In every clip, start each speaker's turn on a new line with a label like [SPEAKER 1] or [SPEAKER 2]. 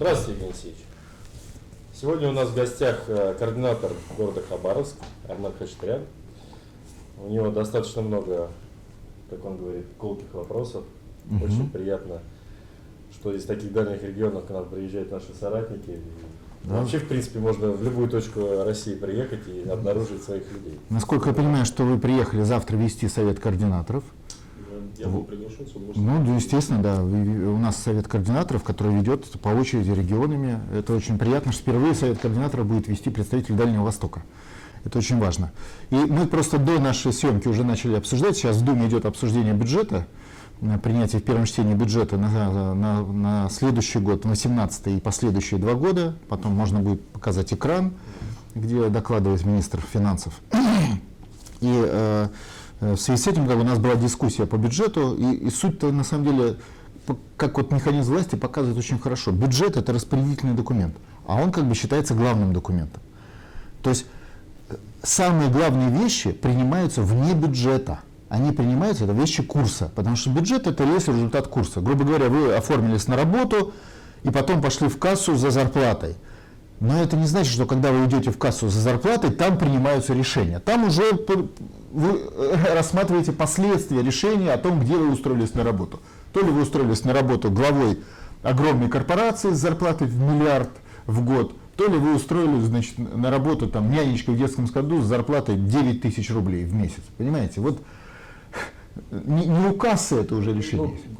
[SPEAKER 1] Здравствуйте, Евгений Алексеевич. Сегодня у нас в гостях э, координатор города Хабаровск Армен Хачатрян. У него достаточно много, как он говорит, колких вопросов.
[SPEAKER 2] Мгм.
[SPEAKER 1] Очень приятно, что из таких дальних регионов к нам приезжают наши соратники.
[SPEAKER 2] Да.
[SPEAKER 1] Вообще, в принципе, можно в любую точку России приехать и обнаружить своих людей.
[SPEAKER 2] Насколько я понимаю, что вы приехали завтра вести совет координаторов.
[SPEAKER 3] Я был приглашен, с удовольствием.
[SPEAKER 2] Ну, естественно, да. У нас совет координаторов, который ведет по очереди регионами. Это очень приятно, что впервые совет координаторов будет вести представитель Дальнего Востока. Это очень важно. И мы просто до нашей съемки уже начали обсуждать. Сейчас в Думе идет обсуждение бюджета, э, принятие в первом чтении бюджета на, на- на следующий год, 18 и последующие два года. Потом можно будет показать экран, где докладывает министр финансов. И э, в связи с этим как у нас была дискуссия по бюджету, и, и суть-то на самом деле, как вот механизм власти показывает очень хорошо. Бюджет это распределительный документ, а он как бы считается главным документом. То есть э, самые главные вещи принимаются вне бюджета. Они принимаются, это вещи курса, потому что бюджет это и есть результат курса. Грубо говоря, вы оформились на работу и потом пошли в кассу за зарплатой. Но это не значит, что когда вы идете в кассу за зарплатой, там принимаются решения. Там уже вы э, рассматриваете последствия решения о том, где вы устроились на работу. То ли вы устроились на работу главой огромной корпорации с зарплатой в миллиард в год, то ли вы устроились значит, на работу там, нянечкой в детском саду с зарплатой 9 тысяч рублей в месяц. Понимаете? Вот не, не у кассы это уже решение.
[SPEAKER 1] Ну,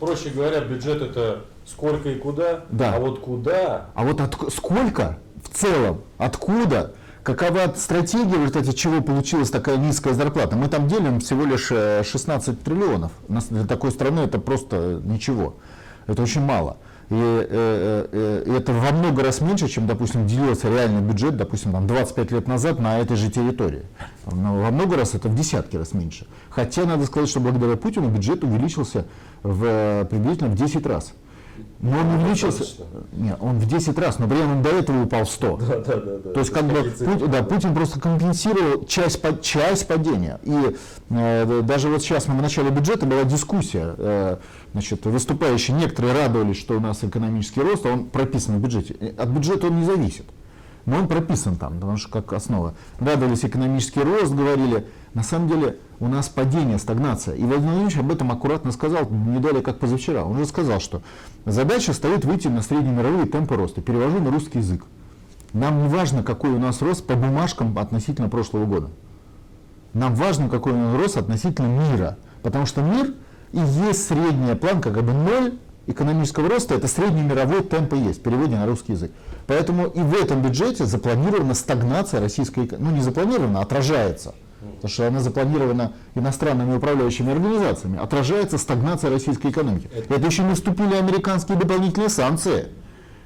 [SPEAKER 1] проще говоря, бюджет это сколько и куда,
[SPEAKER 2] Да.
[SPEAKER 1] а вот куда
[SPEAKER 2] А вот от, сколько в целом, откуда, какова стратегия, в результате чего получилась такая низкая зарплата? Мы там делим всего лишь э, 16 триллионов. У нас Для такой страны это просто ничего. Это очень мало. И э, э, э, это во много раз меньше, чем, допустим, делился реальный бюджет, допустим, там 25 лет назад на этой же территории. Но во много раз это в десятки раз меньше. Хотя надо сказать, что благодаря Путину бюджет увеличился в, э, приблизительно в 10 раз. Но он увеличился, нет, он в 10 раз, но при этом он до этого упал в 100.
[SPEAKER 1] Да, да, да, да.
[SPEAKER 2] То есть как бы. Путин, да, Путин просто компенсировал часть, часть падения. И э, даже вот сейчас мы в начале бюджета была дискуссия, э, значит, выступающие некоторые радовались, что у нас экономический рост, а он прописан в бюджете. От бюджета он не зависит. Но он прописан там, потому что как основа. Радовались экономический рост, говорили. На самом деле у нас падение, стагнация. И Владимир Владимирович об этом аккуратно сказал не далее, как позавчера. Он же сказал, что задача стоит выйти на среднемировые темпы роста. Перевожу на русский язык. Нам не важно, какой у нас рост по бумажкам относительно прошлого года. Нам важно, какой у нас рост относительно мира. Потому что мир и есть средняя планка, как бы ноль экономического роста, это средний мировой темп и есть, в переводе на русский язык. Поэтому и в этом бюджете запланирована стагнация российской экономики. Ну не запланирована, а отражается. Потому что она запланирована иностранными управляющими организациями. Отражается стагнация российской экономики.
[SPEAKER 1] Это-
[SPEAKER 2] Это еще не вступили американские дополнительные санкции,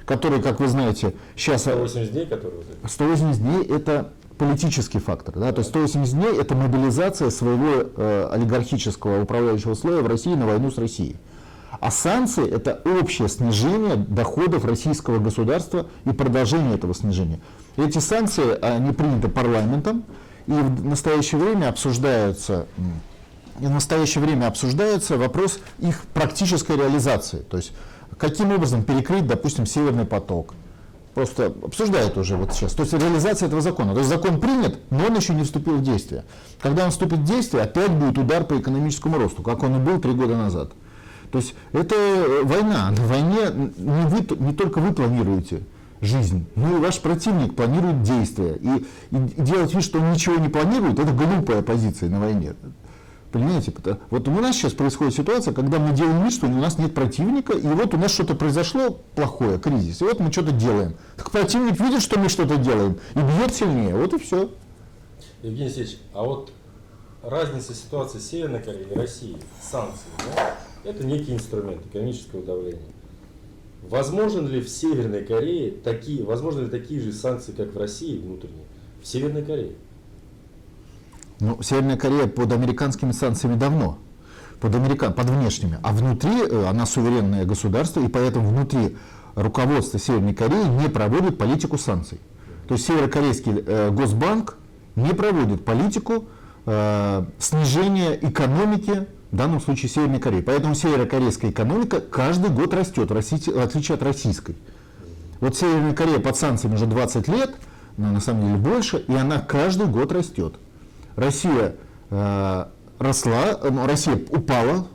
[SPEAKER 2] которые, как вы знаете, сейчас
[SPEAKER 1] 180 дней, которые вот эти.
[SPEAKER 2] 180 дней это политический фактор. Да? То есть 180 дней это мобилизация своего э, олигархического управляющего слоя в России на войну с Россией. А санкции это общее снижение доходов российского государства и продолжение этого снижения. Эти санкции они приняты парламентом и в настоящее время обсуждаются м, и в настоящее время обсуждается вопрос их практической реализации. То есть каким образом перекрыть, допустим, Северный поток. Просто обсуждают уже вот сейчас. То есть реализация этого закона. То есть закон принят, но он еще не вступил в действие. Когда он вступит в действие, опять будет удар по экономическому росту, как он и был три года назад. То есть это война. На войне не, вы, не только вы планируете жизнь, но и ваш противник планирует действия. И, и делать вид, что он ничего не планирует, это глупая позиция на войне. Понимаете? Вот у нас сейчас происходит ситуация, когда мы делаем вид, что у нас нет противника, и вот у нас что-то произошло плохое, кризис, и вот мы что-то делаем. Так противник видит, что мы что-то делаем, и бьет сильнее, вот и все.
[SPEAKER 1] Евгений Алексеевич, а вот разница ситуации Северной Кореи и России, санкции, да, это некий инструмент экономического давления. Возможен ли в Северной Корее такие, возможны ли такие же санкции, как в России внутренние, в Северной Корее?
[SPEAKER 2] Ну, Северная Корея под американскими санкциями давно, под, американ, под внешними, а внутри э, она суверенное государство, и поэтому внутри руководство Северной Кореи не проводит политику санкций. То есть Северокорейский э, Госбанк не проводит политику э, снижения экономики, в данном случае Северной Кореи. Поэтому северокорейская экономика каждый год растет, в отличие от российской. Вот Северная Корея под санкциями уже 20 лет, но на самом деле больше, и она каждый год растет. Россия э, росла, э, ну, Россия упала,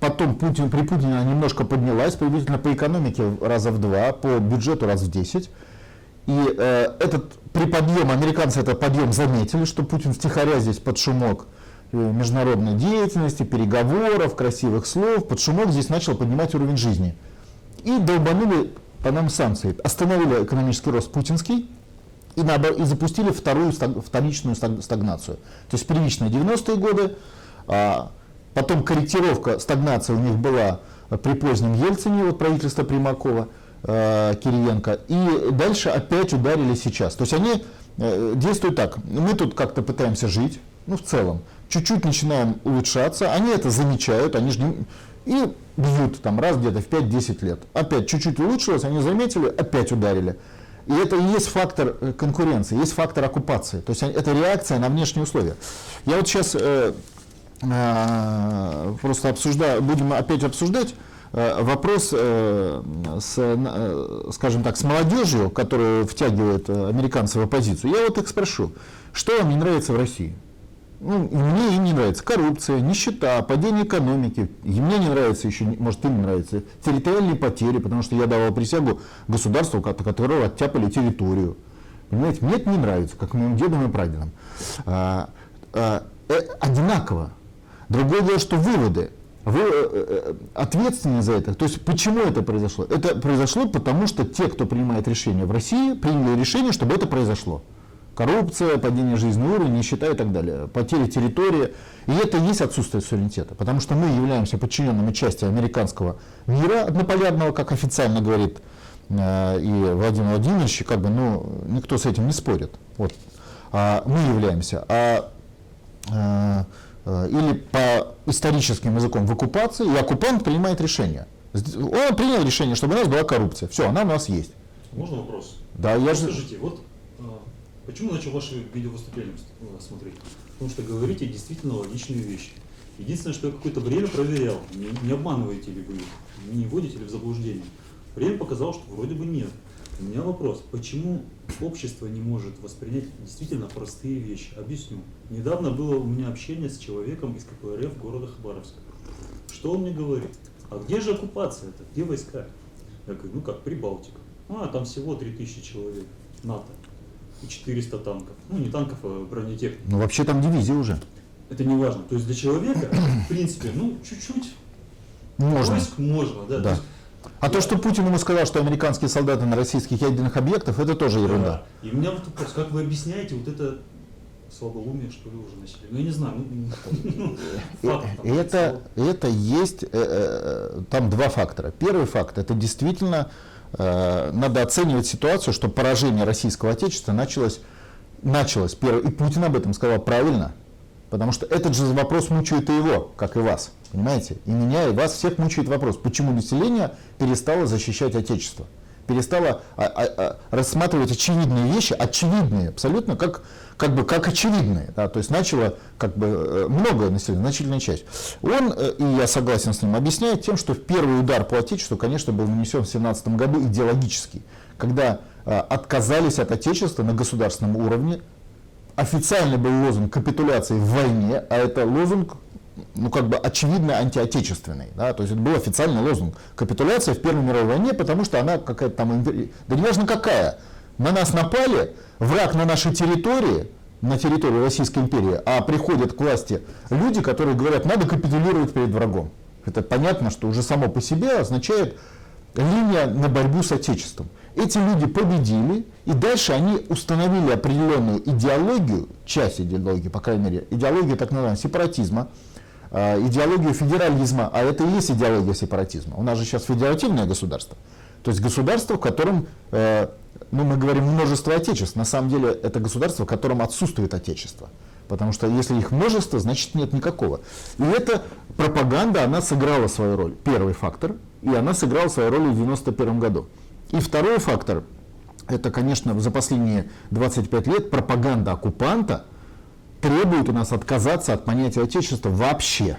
[SPEAKER 2] потом Путин, при Путине она немножко поднялась, приблизительно по экономике раза в два, по бюджету раз в 10. И э, этот при подъем, американцы этот подъем заметили, что Путин втихаря здесь под шумок международной деятельности, переговоров, красивых слов, под шумок здесь начал поднимать уровень жизни. И долбанули по нам санкции. Остановили экономический рост путинский и, и запустили вторую вторичную стаг- стагнацию. То есть первичные 90-е годы, а, потом корректировка, стагнация у них была при позднем Ельцине, вот правительство Примакова, э, Кириенко, и дальше опять ударили сейчас. То есть они э, действуют так, мы тут как-то пытаемся жить, ну в целом, чуть-чуть начинаем улучшаться, они это замечают, они же и бьют там раз где-то в 5-10 лет. Опять чуть-чуть улучшилось, они заметили, опять ударили. И это и есть фактор э, конкуренции, есть фактор оккупации. То есть это реакция на внешние условия. Я вот сейчас э, э, просто обсуждаю, будем опять обсуждать э, вопрос э, с, на- э, скажем так, с молодежью, которую втягивают э, американцы в оппозицию. Я вот их спрошу, что вам не нравится в России? Ну, мне и не нравится коррупция, нищета, падение экономики. И мне не нравится еще, может, им не нравится, территориальные потери, потому что я давал присягу государству, от которого оттяпали территорию. Понимаете, мне это не нравится, как моим дедам и прадедам. А, а, э, одинаково. Другое дело, что выводы. Вы э, э, ответственны за это. То есть почему это произошло? Это произошло потому, что те, кто принимает решения в России, приняли решение, чтобы это произошло. Коррупция, падение жизненного уровня, нищета и так далее, потери территории. И это и есть отсутствие суверенитета, потому что мы являемся подчиненными части американского мира однополярного, как официально говорит э, и Владимир Владимирович, как бы, ну, никто с этим не спорит. Вот. А мы являемся. А э, или по историческим языком в оккупации, и оккупант принимает решение. Он принял решение, чтобы у нас была коррупция. Все, она у нас есть.
[SPEAKER 3] Можно вопрос?
[SPEAKER 2] Да, я же...
[SPEAKER 3] Скажите, вот а, почему начал ваши видеовыступления э, смотреть? Потому что говорите действительно логичные вещи. Единственное, что я какое-то время проверял, не, не обманываете ли вы, не вводите ли в заблуждение. Время показало, что вроде бы нет. У меня вопрос, почему общество не может воспринять действительно простые вещи? Объясню. Недавно было у меня общение с человеком из КПРФ города Хабаровска. Что он мне говорит? А где же оккупация-то? Где войска? Я говорю, ну как, Прибалтика. А, там всего 3000 человек, НАТО. И 400 танков. Ну, не танков, а бронетехники.
[SPEAKER 2] Ну, вообще там дивизия уже.
[SPEAKER 3] Это не важно. То есть для человека, в принципе, ну, чуть-чуть
[SPEAKER 2] Можно.
[SPEAKER 3] войск можно, да.
[SPEAKER 2] Да.
[SPEAKER 3] то есть,
[SPEAKER 2] А то, что Путин ему сказал, что американские солдаты на российских ядерных объектах, это тоже ерунда.
[SPEAKER 3] да. И у меня вот вопрос, как вы объясняете вот это слабоумие, что ли, уже начали? Ну, я не знаю, ну, ну, факт там,
[SPEAKER 2] Это, это есть, э, э, там два фактора. Первый факт, это действительно э, надо оценивать ситуацию, что поражение российского отечества началось, началось первое, и Путин об этом сказал правильно, потому что этот же вопрос мучает и его, как и вас, понимаете? И меня, и вас всех мучает вопрос, почему население перестало защищать отечество, перестало а, а, а, рассматривать очевидные вещи, очевидные абсолютно, как, как бы как очевидные, да, то есть начало как бы э, много населения, значительная часть. Он, э, и я согласен с ним, объясняет тем, что первый удар по отечеству, конечно, был нанесен в 2017 году идеологический, когда э, отказались от отечества на государственном уровне, официально был лозунг капитуляции в войне, а это лозунг, ну как бы очевидно антиотечественный, да, то есть это был официальный лозунг капитуляция в Первой мировой войне, потому что она какая-то там, да не важно какая, на нас напали, враг на нашей территории, на территории Российской империи, а приходят к власти люди, которые говорят, надо капитулировать перед врагом. Это понятно, что уже само по себе означает линия на борьбу с Отечеством. Эти люди победили, и дальше они установили определенную идеологию, часть идеологии, по крайней мере, идеологию так называемого сепаратизма, идеологию федерализма, а это и есть идеология сепаратизма. У нас же сейчас федеративное государство. То есть государство, в котором, э, ну мы говорим множество отечеств, на самом деле это государство, в котором отсутствует отечество. Потому что если их множество, значит нет никакого. И эта пропаганда, она сыграла свою роль. Первый фактор. И она сыграла свою роль в 1991 году. И второй фактор, это, конечно, за последние 25 лет пропаганда оккупанта требует у нас отказаться от понятия отечества вообще.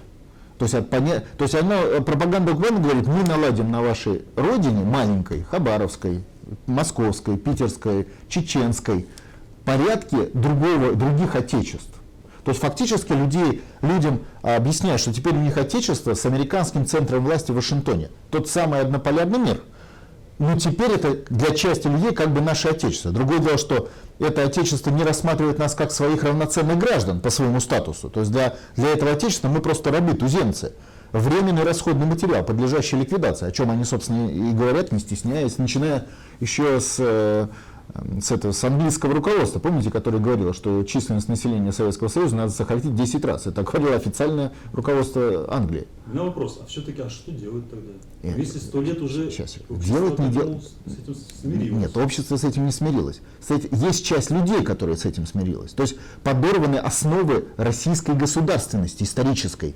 [SPEAKER 2] То есть, от поня... То есть она, э, пропаганда оккупанта говорит, мы наладим на вашей родине, маленькой, Хабаровской, московской, питерской, чеченской порядке другого, других отечеств. То есть фактически людей, людям а, объясняют, что теперь у них отечество с американским центром власти в Вашингтоне. Тот самый однополярный мир. Но теперь это для части людей как бы наше отечество. Другое дело, что это отечество не рассматривает нас как своих равноценных граждан по своему статусу. То есть для, для этого отечества мы просто рабы, туземцы. Временный расходный материал, подлежащий ликвидации, о чем они, собственно, и говорят, не стесняясь, начиная еще с э, с, этого, с английского руководства, помните, которое говорило, что численность населения Советского Союза надо сократить 10 раз. Это говорило официальное руководство Англии.
[SPEAKER 3] У меня вопрос, а все-таки, а что делать тогда?
[SPEAKER 2] Нет,
[SPEAKER 3] Если сто лет уже
[SPEAKER 2] сейчас, делать, не делать.
[SPEAKER 3] с этим смирилось.
[SPEAKER 2] Нет, общество с этим не смирилось. Этим- есть часть людей, которые с этим смирилась. То есть подорваны основы российской государственности, исторической.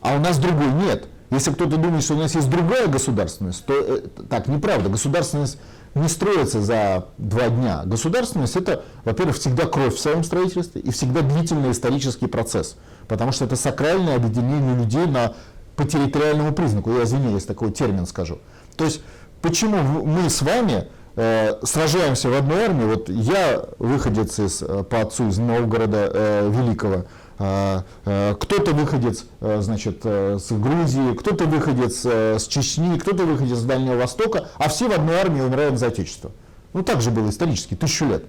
[SPEAKER 2] А у нас другой нет. Если кто-то думает, что у нас есть другая государственность, то э, так неправда. Государственность не строится за два дня. Государственность это, во-первых, всегда кровь в своем строительстве и всегда длительный исторический процесс. Потому что это сакральное объединение людей на, по территориальному признаку. Я извиняюсь, такой термин скажу. То есть почему мы с вами э, сражаемся в одной армии? Вот я выходец из, э, по отцу из Новгорода э, Великого, кто-то выходец э, значит, э, с Грузии, кто-то выходец э, с Чечни, кто-то выходец с Дальнего Востока, а все в одной армии умирают за Отечество. Ну так же было исторически, тысячу лет.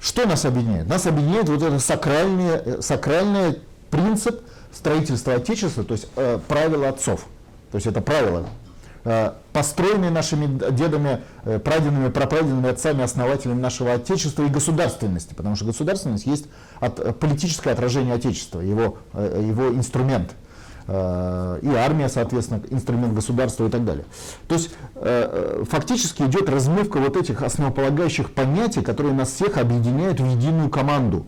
[SPEAKER 2] Что нас объединяет? Нас объединяет вот этот сакральный, э, сакральный принцип строительства Отечества, то есть э, правила отцов. То есть это правила, э, построенные нашими дедами, э, прадедами, прапрадедами, отцами, основателями нашего Отечества и государственности. Потому что государственность есть от, э, политическое отражение Отечества, его, его инструмент. И армия, соответственно, инструмент государства и так далее. То есть фактически идет размывка вот этих основополагающих понятий, которые нас всех объединяют в единую команду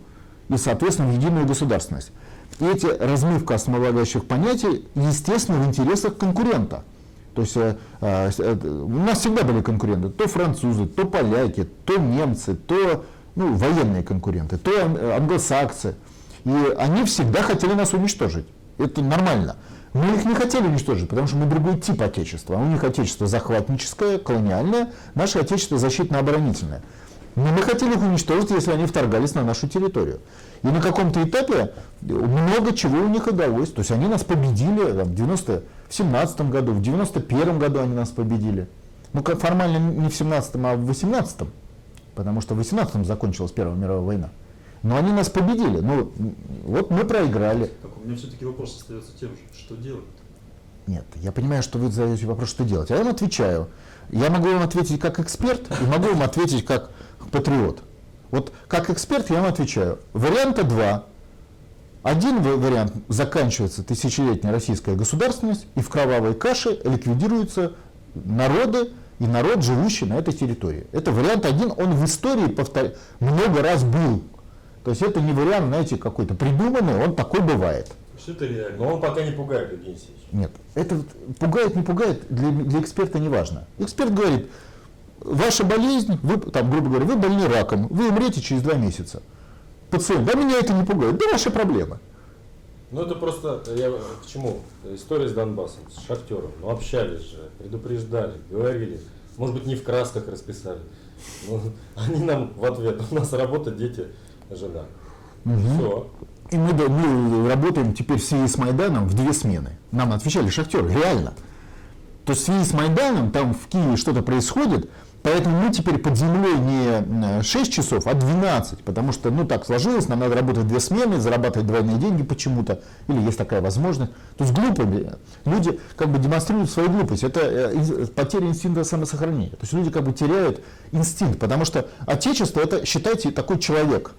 [SPEAKER 2] и, соответственно, в единую государственность. И эти размывка основополагающих понятий, естественно, в интересах конкурента. То есть э, э, э, у нас всегда были конкуренты, то французы, то поляки, то немцы, то ну, военные конкуренты, то ан- англосаксы. И они всегда хотели нас уничтожить. Это нормально. Мы их не хотели уничтожить, потому что мы другой тип отечества. У них отечество захватническое, колониальное, наше отечество защитно-оборонительное. Но мы хотели их уничтожить, если они вторгались на нашу территорию. И на каком-то этапе много чего у них удалось. То есть они нас победили там, в 90 в 17 году, в 91 году они нас победили. Ну, как формально не в 17 а в 18 потому что в 18 закончилась Первая мировая война. Но они нас победили. Ну, вот мы проиграли.
[SPEAKER 3] Так, у меня все-таки вопрос остается тем же, что делать?
[SPEAKER 2] Нет, я понимаю, что вы задаете вопрос, что делать. А я вам отвечаю. Я могу вам ответить как эксперт и могу вам ответить как патриот. Вот как эксперт я вам отвечаю. Варианта два. Один ва- вариант заканчивается тысячелетняя российская государственность, и в кровавой каше ликвидируются народы и народ, живущий на этой территории. Это вариант один, он в истории повтор... много раз был. То есть это не вариант, знаете, какой-то придуманный, он такой бывает.
[SPEAKER 3] Что это реально?
[SPEAKER 1] Но он пока не пугает, Евгений Алексеевич.
[SPEAKER 2] Нет, это пугает, не пугает, для, для эксперта не важно. Эксперт говорит, ваша болезнь, вы, там, грубо говоря, вы больны раком, вы умрете через два месяца. Пациент, да меня это не пугает, да ваша проблема.
[SPEAKER 1] Ну это просто, я к чему? История с Донбассом, с Шахтером. Ну общались же, предупреждали, говорили. Может быть не в красках расписали. Ну, они нам в ответ, у нас работа, дети, жена. Все.
[SPEAKER 2] И мы, мы работаем теперь в связи с Майданом в две смены. Нам отвечали шахтеры, реально. То есть в связи с Майданом там в Киеве что-то происходит, поэтому мы теперь под землей не э, 6 часов, а 12, потому что, ну так сложилось, нам надо работать две смены, зарабатывать двойные деньги почему-то, или есть такая возможность. То есть глупо, э, люди как бы демонстрируют свою глупость, это э, потеря инстинкта самосохранения. То есть люди как бы теряют инстинкт, потому что отечество это, считайте, такой человек,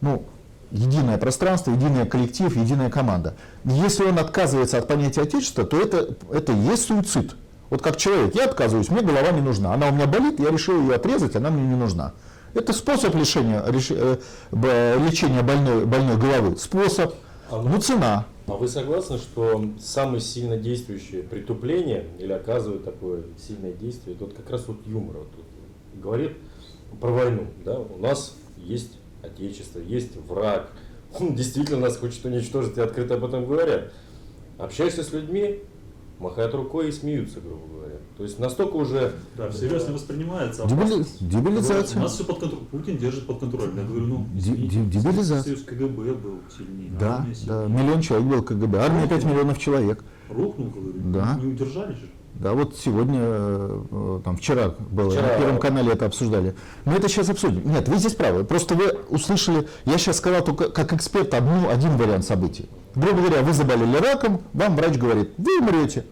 [SPEAKER 2] ну, единое пространство, единый коллектив, единая команда. Если он отказывается от понятия отечества, то это, это и есть суицид. Вот как человек, я отказываюсь, мне голова не нужна. Она у меня болит, я решил ее отрезать, она мне не нужна. Это способ лечения, реш- э, лечения больной, больной головы. Способ,
[SPEAKER 1] А
[SPEAKER 2] ну цена.
[SPEAKER 1] А вы согласны, что самое сильно действующее притупление или оказывает такое сильное действие, это вот как раз вот юмор вот тут говорит про войну, да? У нас есть отечество, есть враг, он действительно нас хочет уничтожить и открыто об этом говорят. Общаешься с людьми, махают рукой и смеются, грубо говоря. То есть настолько уже...
[SPEAKER 3] Да, всерьез не воспринимается.
[SPEAKER 2] Дебили- дебилизация.
[SPEAKER 3] У нас все под контролем. Путин держит под контролем. Я говорю, ну,
[SPEAKER 2] Ди-
[SPEAKER 3] извините,
[SPEAKER 2] дебилизация.
[SPEAKER 3] Союз КГБ был сильнее.
[SPEAKER 2] Да, да, миллион человек был КГБ, армия 5 миллионов человек.
[SPEAKER 3] Рухнул, говорю.
[SPEAKER 2] Да.
[SPEAKER 3] Не удержали же.
[SPEAKER 2] Да, вот сегодня, э, там, вчера было,
[SPEAKER 1] Вчера.
[SPEAKER 2] на Первом канале это обсуждали. Мы это сейчас обсудим. Нет, вы здесь правы. Просто вы услышали, я сейчас сказал только как эксперт одну, один вариант событий. Грубо говоря, вы заболели раком, вам врач говорит, вы умрете.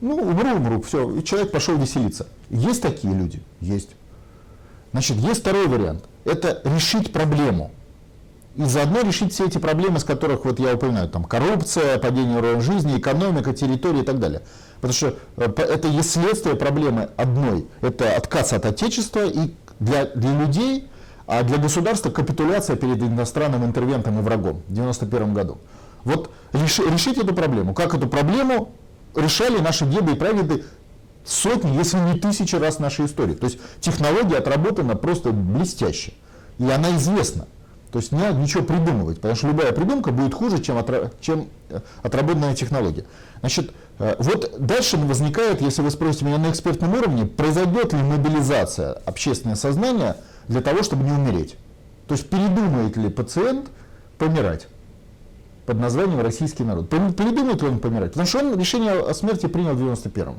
[SPEAKER 2] Ну, умру, умру, все. И человек пошел веселиться. Есть такие люди? Есть. Значит, есть второй вариант. Это решить проблему. И заодно решить все эти проблемы, с которых вот я упоминаю, там коррупция, падение уровня жизни, экономика, территория и так далее. Потому что э, это есть следствие проблемы одной. Это отказ от отечества и для, для людей, а для государства капитуляция перед иностранным интервентом и врагом в 1991 году. Вот реши- решить эту проблему. Как эту проблему решали наши деды и прадеды сотни, если не тысячи раз в нашей истории. То есть технология отработана просто блестяще. И она известна. То есть не надо ничего придумывать, потому что любая придумка будет хуже, чем, отра- чем э, отработанная технология. Значит, э, вот дальше возникает, если вы спросите меня на экспертном уровне, произойдет ли мобилизация общественного сознания для того, чтобы не умереть. То есть передумает ли пациент помирать под названием «Российский народ». Передумает ли он помирать? Потому что он решение о смерти принял в 91-м.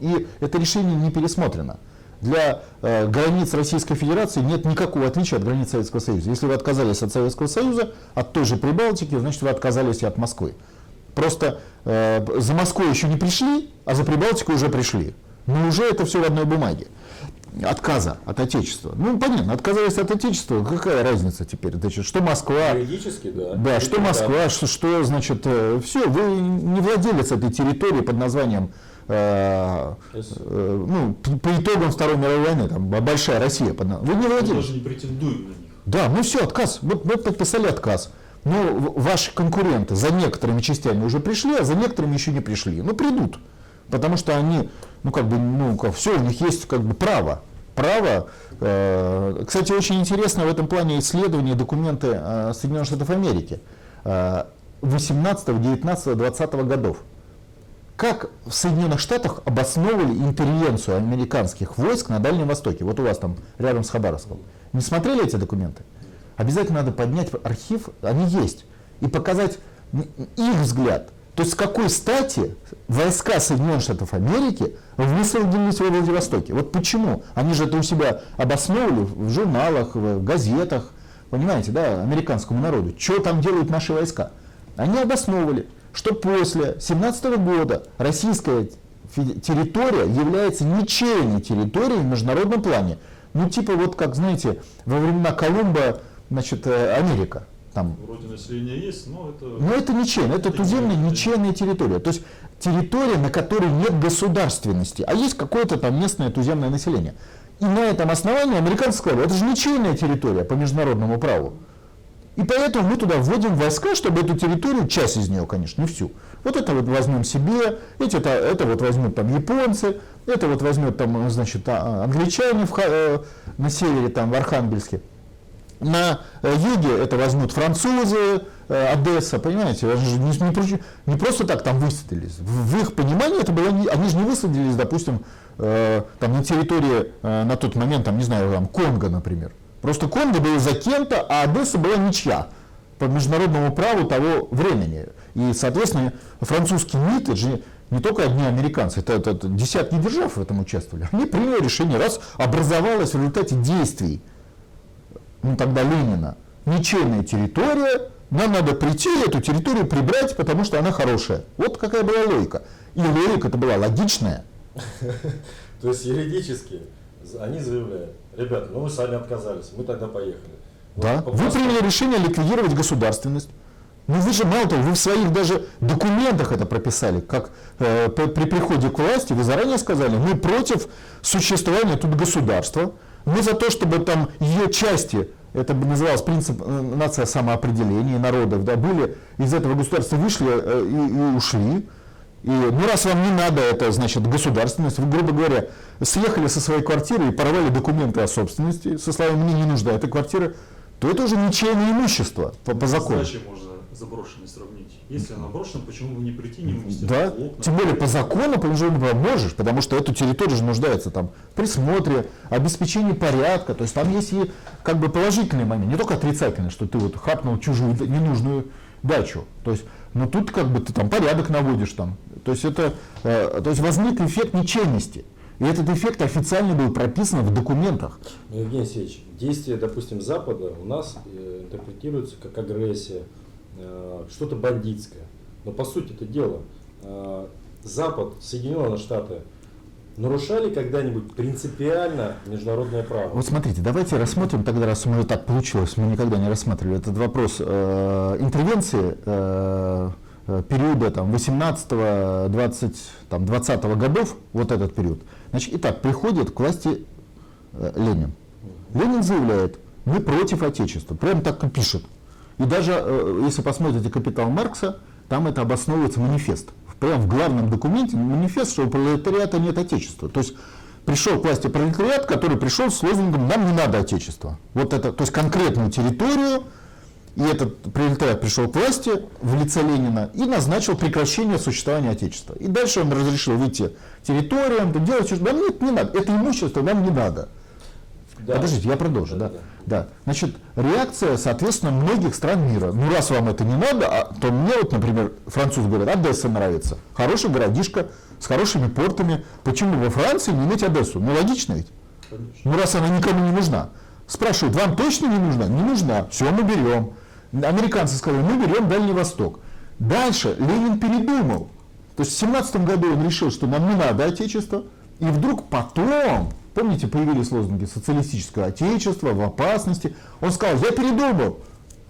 [SPEAKER 2] И это решение не пересмотрено. Для э, границ Российской Федерации нет никакого отличия от границ Советского Союза. Если вы отказались от Советского Союза, от той же Прибалтики, значит вы отказались и от Москвы. Просто э, за Москвой еще не пришли, а за Прибалтику уже пришли. Но уже это все в одной бумаге. Отказа от Отечества. Ну, понятно, отказались от Отечества, какая разница теперь? Значит, что Москва,
[SPEAKER 1] Юридически, да.
[SPEAKER 2] да, что Москва, что, что значит, все, вы не владелец этой территории под названием, э, э, ну, по итогам Второй мировой войны, там, большая Россия, под вы не
[SPEAKER 3] Мы
[SPEAKER 2] владелец.
[SPEAKER 3] даже не претендуем на них.
[SPEAKER 2] Да, ну все, отказ. Вот мы подписали отказ. Но в- ваши конкуренты за некоторыми частями уже пришли, а за некоторыми еще не пришли. Ну, придут. Потому что они, ну, как бы, ну, как, все, у них есть, как бы, право. Право. э, кстати, очень интересно в этом плане исследования, документы э, Соединенных Штатов Америки э, 18, 19, 20 годов. Как в Соединенных Штатах обосновывали интервенцию американских войск на Дальнем Востоке? Вот у вас там рядом с Хабаровском. Не смотрели эти документы? Обязательно надо поднять архив, они есть, и показать их взгляд. То есть с какой стати войска Соединенных Штатов Америки высадились во Владивостоке? Вот почему? Они же это у себя обосновывали в журналах, в газетах, понимаете, да, американскому народу. Что там делают наши войска? Они обосновывали, что после 17 года российская территория является ничейной территорией в международном плане. Ну, типа вот как, знаете, во времена Колумба, значит, э, Америка. Там
[SPEAKER 3] Вроде население есть, но это...
[SPEAKER 2] но это ничейно, это туземная ничейная территория. То есть территория, на которой нет государственности, а есть какое-то там местное туземное население. И на этом основании американцы сказали, это же ничейная территория по международному праву. И поэтому мы туда вводим войска, чтобы эту территорию, часть из нее, конечно, не всю. Вот это вот возьмем себе, эти, это, это вот возьмут там японцы, это вот возьмет там, значит, а- англичане в, э, на севере, там, в Архангельске. На э, юге это возьмут французы, э, Одесса, понимаете, они же не, не не просто так там высадились. В, в их понимании это было, не- они же не высадились, допустим, э, там на территории э, на тот момент, там, не знаю, там, Конго, например. Просто Конго было за кем-то, а Одесса была ничья по международному праву того времени. И, соответственно, французский МИД, это же не только одни американцы, это, это- это десятки держав в этом участвовали. Они приняли решение, раз образовалось в результате действий ну тогда Ленина, ничейная территория, нам надо прийти и эту территорию прибрать, потому что она хорошая. Вот какая была логика. И логика это была логичная.
[SPEAKER 1] То есть юридически они заявляют, ребята, ну вы сами отказались, мы тогда поехали.
[SPEAKER 2] Да. Вы приняли решение ликвидировать государственность. Ну вы же, мало того, вы в своих даже документах это прописали, как э, при приходе к власти вы заранее сказали, мы против существования тут государства, мы за то, чтобы там ее части, это бы называлось принцип э, нация самоопределения народов, да, были из этого государства вышли э, и, и ушли. И, ну, раз вам не надо это, значит, государственность, вы, грубо говоря, съехали со своей квартиры и порвали документы о собственности, со словами «мне не нужна эта квартира», то это уже ничейное имущество по, по закону.
[SPEAKER 3] Сдачи можно заброшенной сравнить? Если она брошена, почему бы не прийти, не вынести
[SPEAKER 2] Да,
[SPEAKER 3] окна?
[SPEAKER 2] тем более по закону, по международному праву можешь, потому что эту территорию же нуждается там в присмотре, обеспечении порядка, то есть там есть и как бы положительный момент, не только отрицательный, что ты вот хапнул чужую ненужную дачу, то есть, но тут как бы ты там порядок наводишь там, то есть это, э, то есть возник эффект ничейности, и этот эффект официально был прописан в документах.
[SPEAKER 1] Евгений Алексеевич, действия, допустим, Запада у нас э, интерпретируются как агрессия, э, что-то бандитское. Но по сути это дело, э, Запад, Соединенные Штаты нарушали когда-нибудь принципиально международное право?
[SPEAKER 2] Вот смотрите, давайте рассмотрим тогда, раз у меня так получилось, мы никогда не рассматривали этот вопрос э, интервенции э, э, периода там 18 20 там 20 годов, вот этот период. Значит, итак, приходит к власти э, Ленин. Ленин заявляет, мы против Отечества, прям так и пишет. И даже, э, если посмотрите «Капитал Маркса», там это обосновывается манифест. Прямо в главном документе манифест, что у пролетариата нет Отечества. То есть пришел к власти пролетариат, который пришел с лозунгом «нам не надо Отечества». Вот это, то есть конкретную территорию, и этот пролетариат пришел к власти в лице Ленина и назначил прекращение существования Отечества. И дальше он разрешил выйти территориям, то делать, что нам нет, не надо, это имущество нам не надо.
[SPEAKER 1] Да.
[SPEAKER 2] Подождите, я продолжу, да,
[SPEAKER 1] Да-да-да.
[SPEAKER 2] да. Значит, реакция, соответственно, многих стран мира. Ну, раз вам это не надо, а, то мне вот, например, французы говорят, Одесса нравится. Хороший городишко с хорошими портами. Почему во Франции не иметь Одессу? Ну, логично ведь.
[SPEAKER 3] Конечно.
[SPEAKER 2] Ну, раз она никому не нужна. Спрашивают, вам точно не нужна? Не нужна. Все, мы берем. Американцы сказали, мы берем Дальний Восток. Дальше Ленин передумал. То есть в 17 году он решил, что нам не надо Отечество. И вдруг потом, помните, появились лозунги «социалистическое Отечество», «в опасности». Он сказал, я передумал.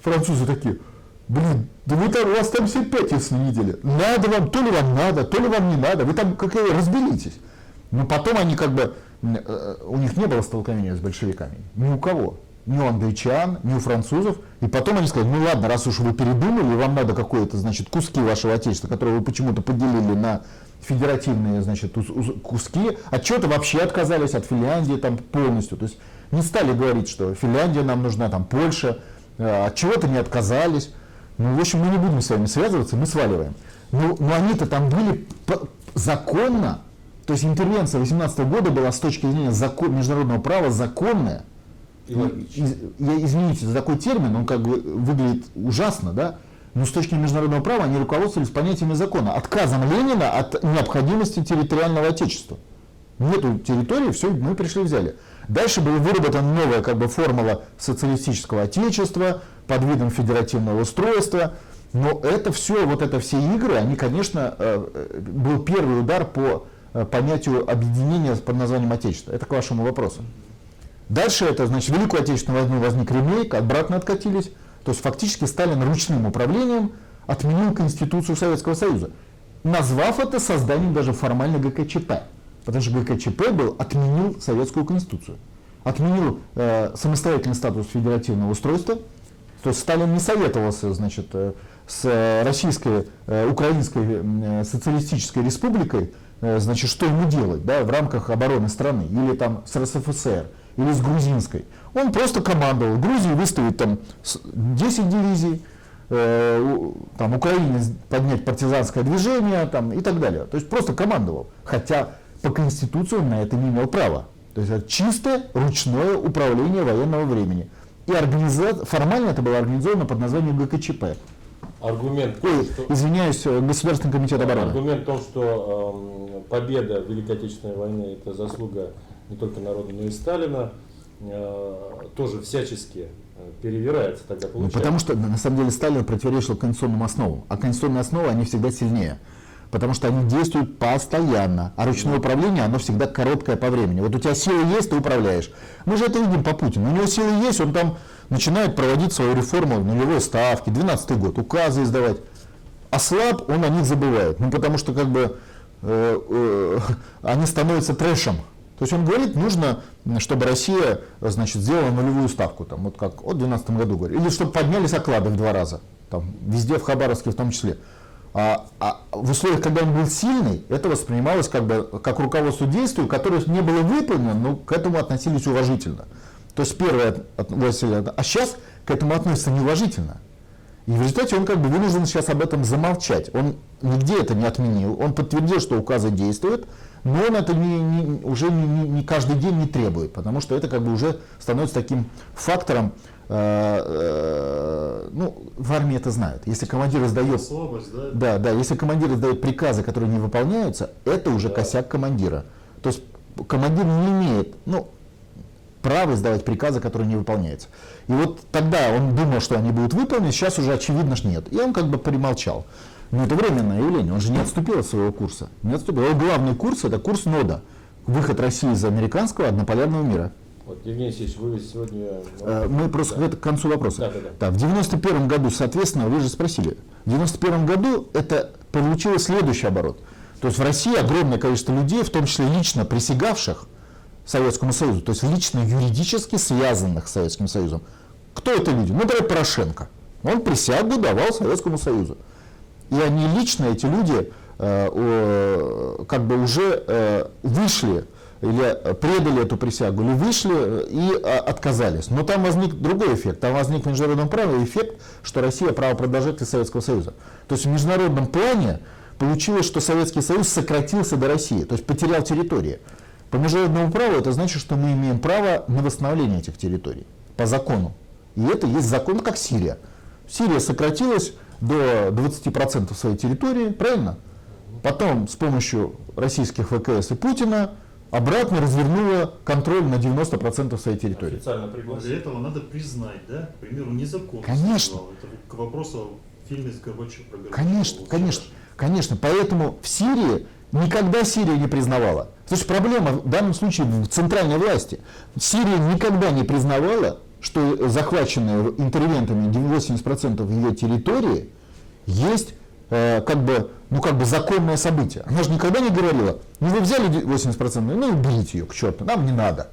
[SPEAKER 2] Французы такие, блин, да вы там, у вас там все пятниц на неделе. Надо вам, то ли вам надо, то ли вам не надо. Вы там как разберитесь. Но потом они как бы, э, у них не было столкновения с большевиками. Ни у кого. Ни у англичан, ни у французов. И потом они сказали, ну ладно, раз уж вы передумали, вам надо какое-то, значит, куски вашего отечества, которые вы почему-то поделили на федеративные, значит, ус- ус- куски, от чего-то вообще отказались от Финляндии там полностью. То есть не стали говорить, что Финляндия нам нужна, там Польша, э, от чего-то не отказались. Ну, в общем, мы не будем с вами связываться, мы сваливаем. Ну, но они-то там были законно, то есть интервенция 18 года была с точки зрения закон, международного права законная. Ну, я, извините за такой термин, он как бы выглядит ужасно, да? Но с точки международного права они руководствовались понятиями закона, отказом Ленина от необходимости территориального отечества. Нету территории, все, мы пришли взяли. Дальше была выработана новая как бы формула социалистического отечества под видом федеративного устройства. Но это все, вот это все игры, они, конечно, э, был первый удар по э, понятию объединения под названием Отечество. Это к вашему вопросу. Дальше это, значит, Великую Отечественную войну возник ремейк, обратно откатились. То есть фактически Сталин ручным управлением отменил Конституцию Советского Союза, назвав это созданием даже формально ГКЧП. Потому что ГКЧП был, отменил Советскую Конституцию. Отменил э, самостоятельный статус федеративного устройства. То есть Сталин не советовался, значит, э, с Российской, э, Украинской э, социалистической республикой, э, значит, что ему делать, да, в рамках обороны страны, или там с РСФСР, или с грузинской. Он просто командовал. Грузии выставить там с- 10 дивизий, э, там Украине поднять партизанское движение там, и так далее. То есть просто командовал. Хотя по Конституции он на это не имел права. То есть это чистое ручное управление военного времени. И организа- формально это было организовано под названием ГКЧП.
[SPEAKER 1] Аргумент,
[SPEAKER 2] Ой,
[SPEAKER 1] что-
[SPEAKER 2] извиняюсь, э, Государственный комитет обороны.
[SPEAKER 1] Аргумент в том, что эм, победа в Великой Отечественной войне это заслуга не только народа, но и Сталина, э, тоже всячески э, перевирается тогда
[SPEAKER 2] Ну,
[SPEAKER 1] получается.
[SPEAKER 2] потому что на самом деле Сталин противоречил конституционным основам, а конституционные основы они всегда сильнее. Потому что они действуют постоянно, а ручное управление, оно всегда короткое по времени. Вот у тебя силы есть, ты управляешь. Мы же это видим по Путину. У него силы есть, он там начинает проводить свою реформу нулевой ставки, 12 год, указы издавать. А слаб, он о них забывает. Ну, потому что как бы э, э, они становятся трэшем. То есть он говорит, нужно, чтобы Россия, значит, сделала нулевую ставку, там, вот как вот в 2012 году говорит. Или чтобы поднялись оклады в два раза. Там, везде, в Хабаровске в том числе. А, а в условиях, когда он был сильный, это воспринималось как бы как руководство действию, которое не было выполнено, но к этому относились уважительно. То есть первое от- а сейчас к этому относятся неуважительно. И в результате он как бы вынужден сейчас об этом замолчать. Он нигде это не отменил. Он подтвердил, что указы действуют, но он это не, не- уже не, не- не каждый день не требует, потому что это как бы уже становится таким фактором, э, э, ну, в армии это знают. Если командир издает
[SPEAKER 3] Слабость, да?
[SPEAKER 2] да, да, если командир издает приказы, которые не выполняются, это уже
[SPEAKER 1] Да.
[SPEAKER 2] косяк командира. То есть командир не имеет, ну, права издавать приказы, которые не выполняются. И вот тогда он думал, что они будут выполнены, сейчас уже очевидно, что нет. И он как бы примолчал. Но это временное явление, он же не отступил от своего курса. Не отступил. Его главный курс это курс НОДА. Выход России из американского однополярного мира.
[SPEAKER 1] Вот, Евгений Алексеевич, вы сегодня... ну,
[SPEAKER 2] Э, Мы просто
[SPEAKER 1] да.
[SPEAKER 2] к концу вопроса.
[SPEAKER 1] Да, да, да.
[SPEAKER 2] в 91 году, соответственно, вы же спросили, в 91 году это получилось следующий оборот. То есть в России огромное количество людей, в том числе лично присягавших Советскому Союзу, то есть лично юридически связанных с Советским Союзом. Кто это люди? Ну, например, Порошенко. Он присягу давал Советскому Союзу. И они лично, эти люди, э, как бы уже э, вышли или предали эту присягу, или вышли э, и отказались. Но там возник другой эффект. Там возник в международном праве эффект, что Россия правопродолжатель Советского Союза. То есть в международном плане получилось, что Советский Союз сократился до России, то есть потерял территории. По международному праву это значит, что мы имеем право на восстановление этих территорий по закону. И это есть закон, как Сирия. Сирия сократилась до 20% своей территории, правильно? Потом с помощью российских ВКС и Путина обратно развернула контроль на 90% своей территории.
[SPEAKER 1] Официально
[SPEAKER 3] Но
[SPEAKER 1] пригласили.
[SPEAKER 3] для этого надо признать, да, к примеру, незаконно.
[SPEAKER 2] Конечно.
[SPEAKER 3] Это к вопросу о фильме с Горбачевым. про Горбачева.
[SPEAKER 2] Конечно, конечно, конечно. Поэтому в Сирии никогда Сирия не признавала. То есть проблема в данном случае в центральной власти. Сирия никогда не признавала, что захваченные интервентами 80% ее территории есть э, как бы, ну, как бы законное событие. Она же никогда не говорила, ну вы взяли 80%, ну уберите ее к черту, нам не надо.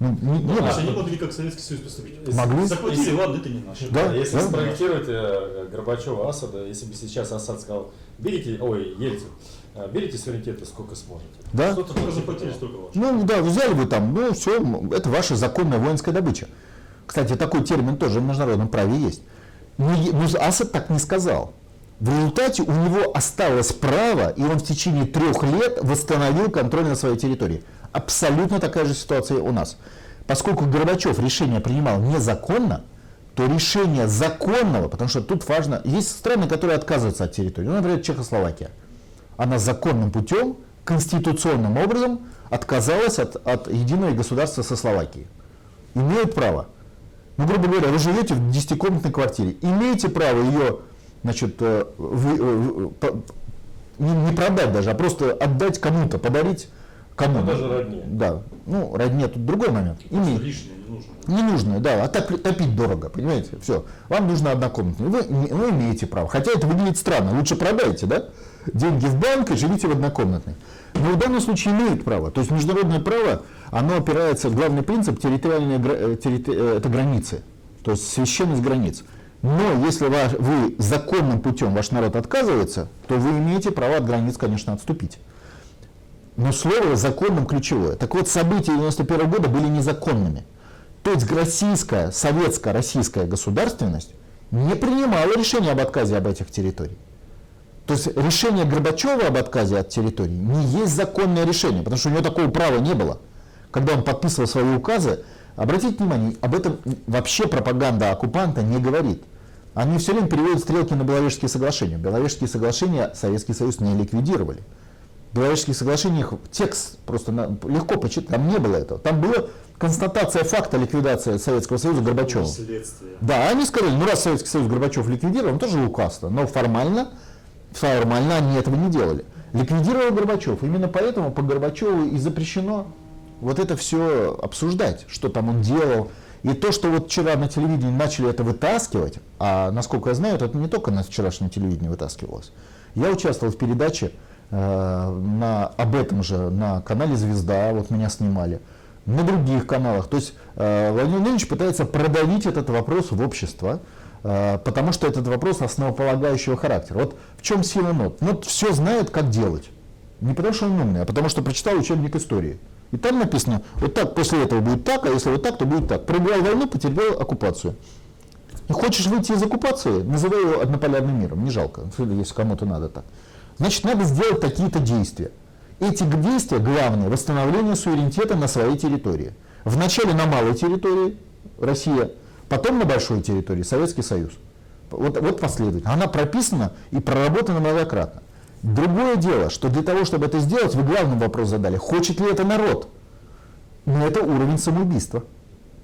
[SPEAKER 2] Ну, не- не
[SPEAKER 3] Ну, значит, они могли как Советский Союз поступить.
[SPEAKER 2] Могли.
[SPEAKER 3] Захватили,
[SPEAKER 1] Если-
[SPEAKER 3] ладно, это не наше.
[SPEAKER 2] Да,
[SPEAKER 1] Если
[SPEAKER 2] да.
[SPEAKER 1] спроектировать э, Горбачева, Асада, если бы сейчас Асад сказал, берите, ой, Ельцин, э, берите суверенитета сколько сможете.
[SPEAKER 2] Да.
[SPEAKER 1] Что-то
[SPEAKER 3] Только захватили, столько ваше.
[SPEAKER 2] Ну да, взяли вы там, ну все, это ваша законная воинская добыча. Кстати, такой термин тоже в международном праве есть. Но, но Асад так не сказал. В результате у него осталось право, и он в течение трех лет восстановил контроль на своей территории. Абсолютно такая же ситуация у нас. Поскольку Горбачев решение принимал незаконно, то решение законного, потому что тут важно, есть страны, которые отказываются от территории, ну, например, Чехословакия. Она законным путем, конституционным образом отказалась от, от единого государства со Словакией. Имеют право. Ну, грубо говоря, вы живете в 10-комнатной квартире, имеете право ее, значит, э, вы- э, по- не, не продать даже, а просто отдать кому-то, подарить кому
[SPEAKER 1] даже родне.
[SPEAKER 2] Да. Ну, родне тут другой момент. Имеет.
[SPEAKER 3] лишнее не нужно.
[SPEAKER 2] Ненужное, да, а так топить дорого, понимаете, все. Вам нужно однокомнатную, вы, не- вы имеете право. Хотя это выглядит странно, лучше продайте, да, деньги в банк и живите в однокомнатной. Но в данном случае имеют право. То есть международное право, оно опирается, главный принцип, территориальные, э, территори- э, это границы, то есть священность границ. Но если ваш- вы законным путем, ваш народ отказывается, то вы имеете право от границ, конечно, отступить. Но слово законным ключевое. Так вот, события 91 года были незаконными. То есть российская, советская, российская государственность не принимала решение об отказе об этих территориях. То есть решение Горбачева об отказе от территории не есть законное решение, потому что у него такого права не было. Когда он подписывал свои указы, обратите внимание, об этом вообще пропаганда оккупанта не говорит. Они все время переводят стрелки на Беловежские соглашения. Беловежские соглашения Советский Союз не ликвидировали. В Беловежских соглашениях текст просто на- легко почитать, там не было этого. Там была констатация факта ликвидации Советского Союза.
[SPEAKER 3] Следствие.
[SPEAKER 2] Да, они сказали, ну раз Советский Союз Горбачев ликвидировал, тоже указ-то, но формально, формально они этого не делали. Ликвидировал Горбачев, именно поэтому по Горбачеву и запрещено вот это все обсуждать, что там он делал. И то, что вот вчера на телевидении начали это вытаскивать, а насколько я знаю, это не только на вчерашнем телевидении вытаскивалось. Я участвовал в передаче э, на, об этом же на канале «Звезда», вот меня снимали, на других каналах. То есть э, Владимир Владимирович пытается продавить этот вопрос в общество, потому что этот вопрос основополагающего характера. Вот в чем сила нот? Нот все знает, как делать. Не потому что он умный, а потому что прочитал учебник истории. И там написано, вот так после этого будет так, а если вот так, то будет так. Проиграл войну, потерпел оккупацию. Не хочешь выйти из оккупации? Называй его однополярным миром, не жалко, если кому-то надо так. Значит, надо сделать такие-то действия. Эти действия главные – восстановление суверенитета на своей территории. Вначале на малой территории Россия, потом на большой территории Советский Союз. Вот, вот последовательно. Она прописана и проработана многократно. Другое дело, что для того, чтобы это сделать, вы главный вопрос задали, хочет ли это народ? Но это уровень самоубийства.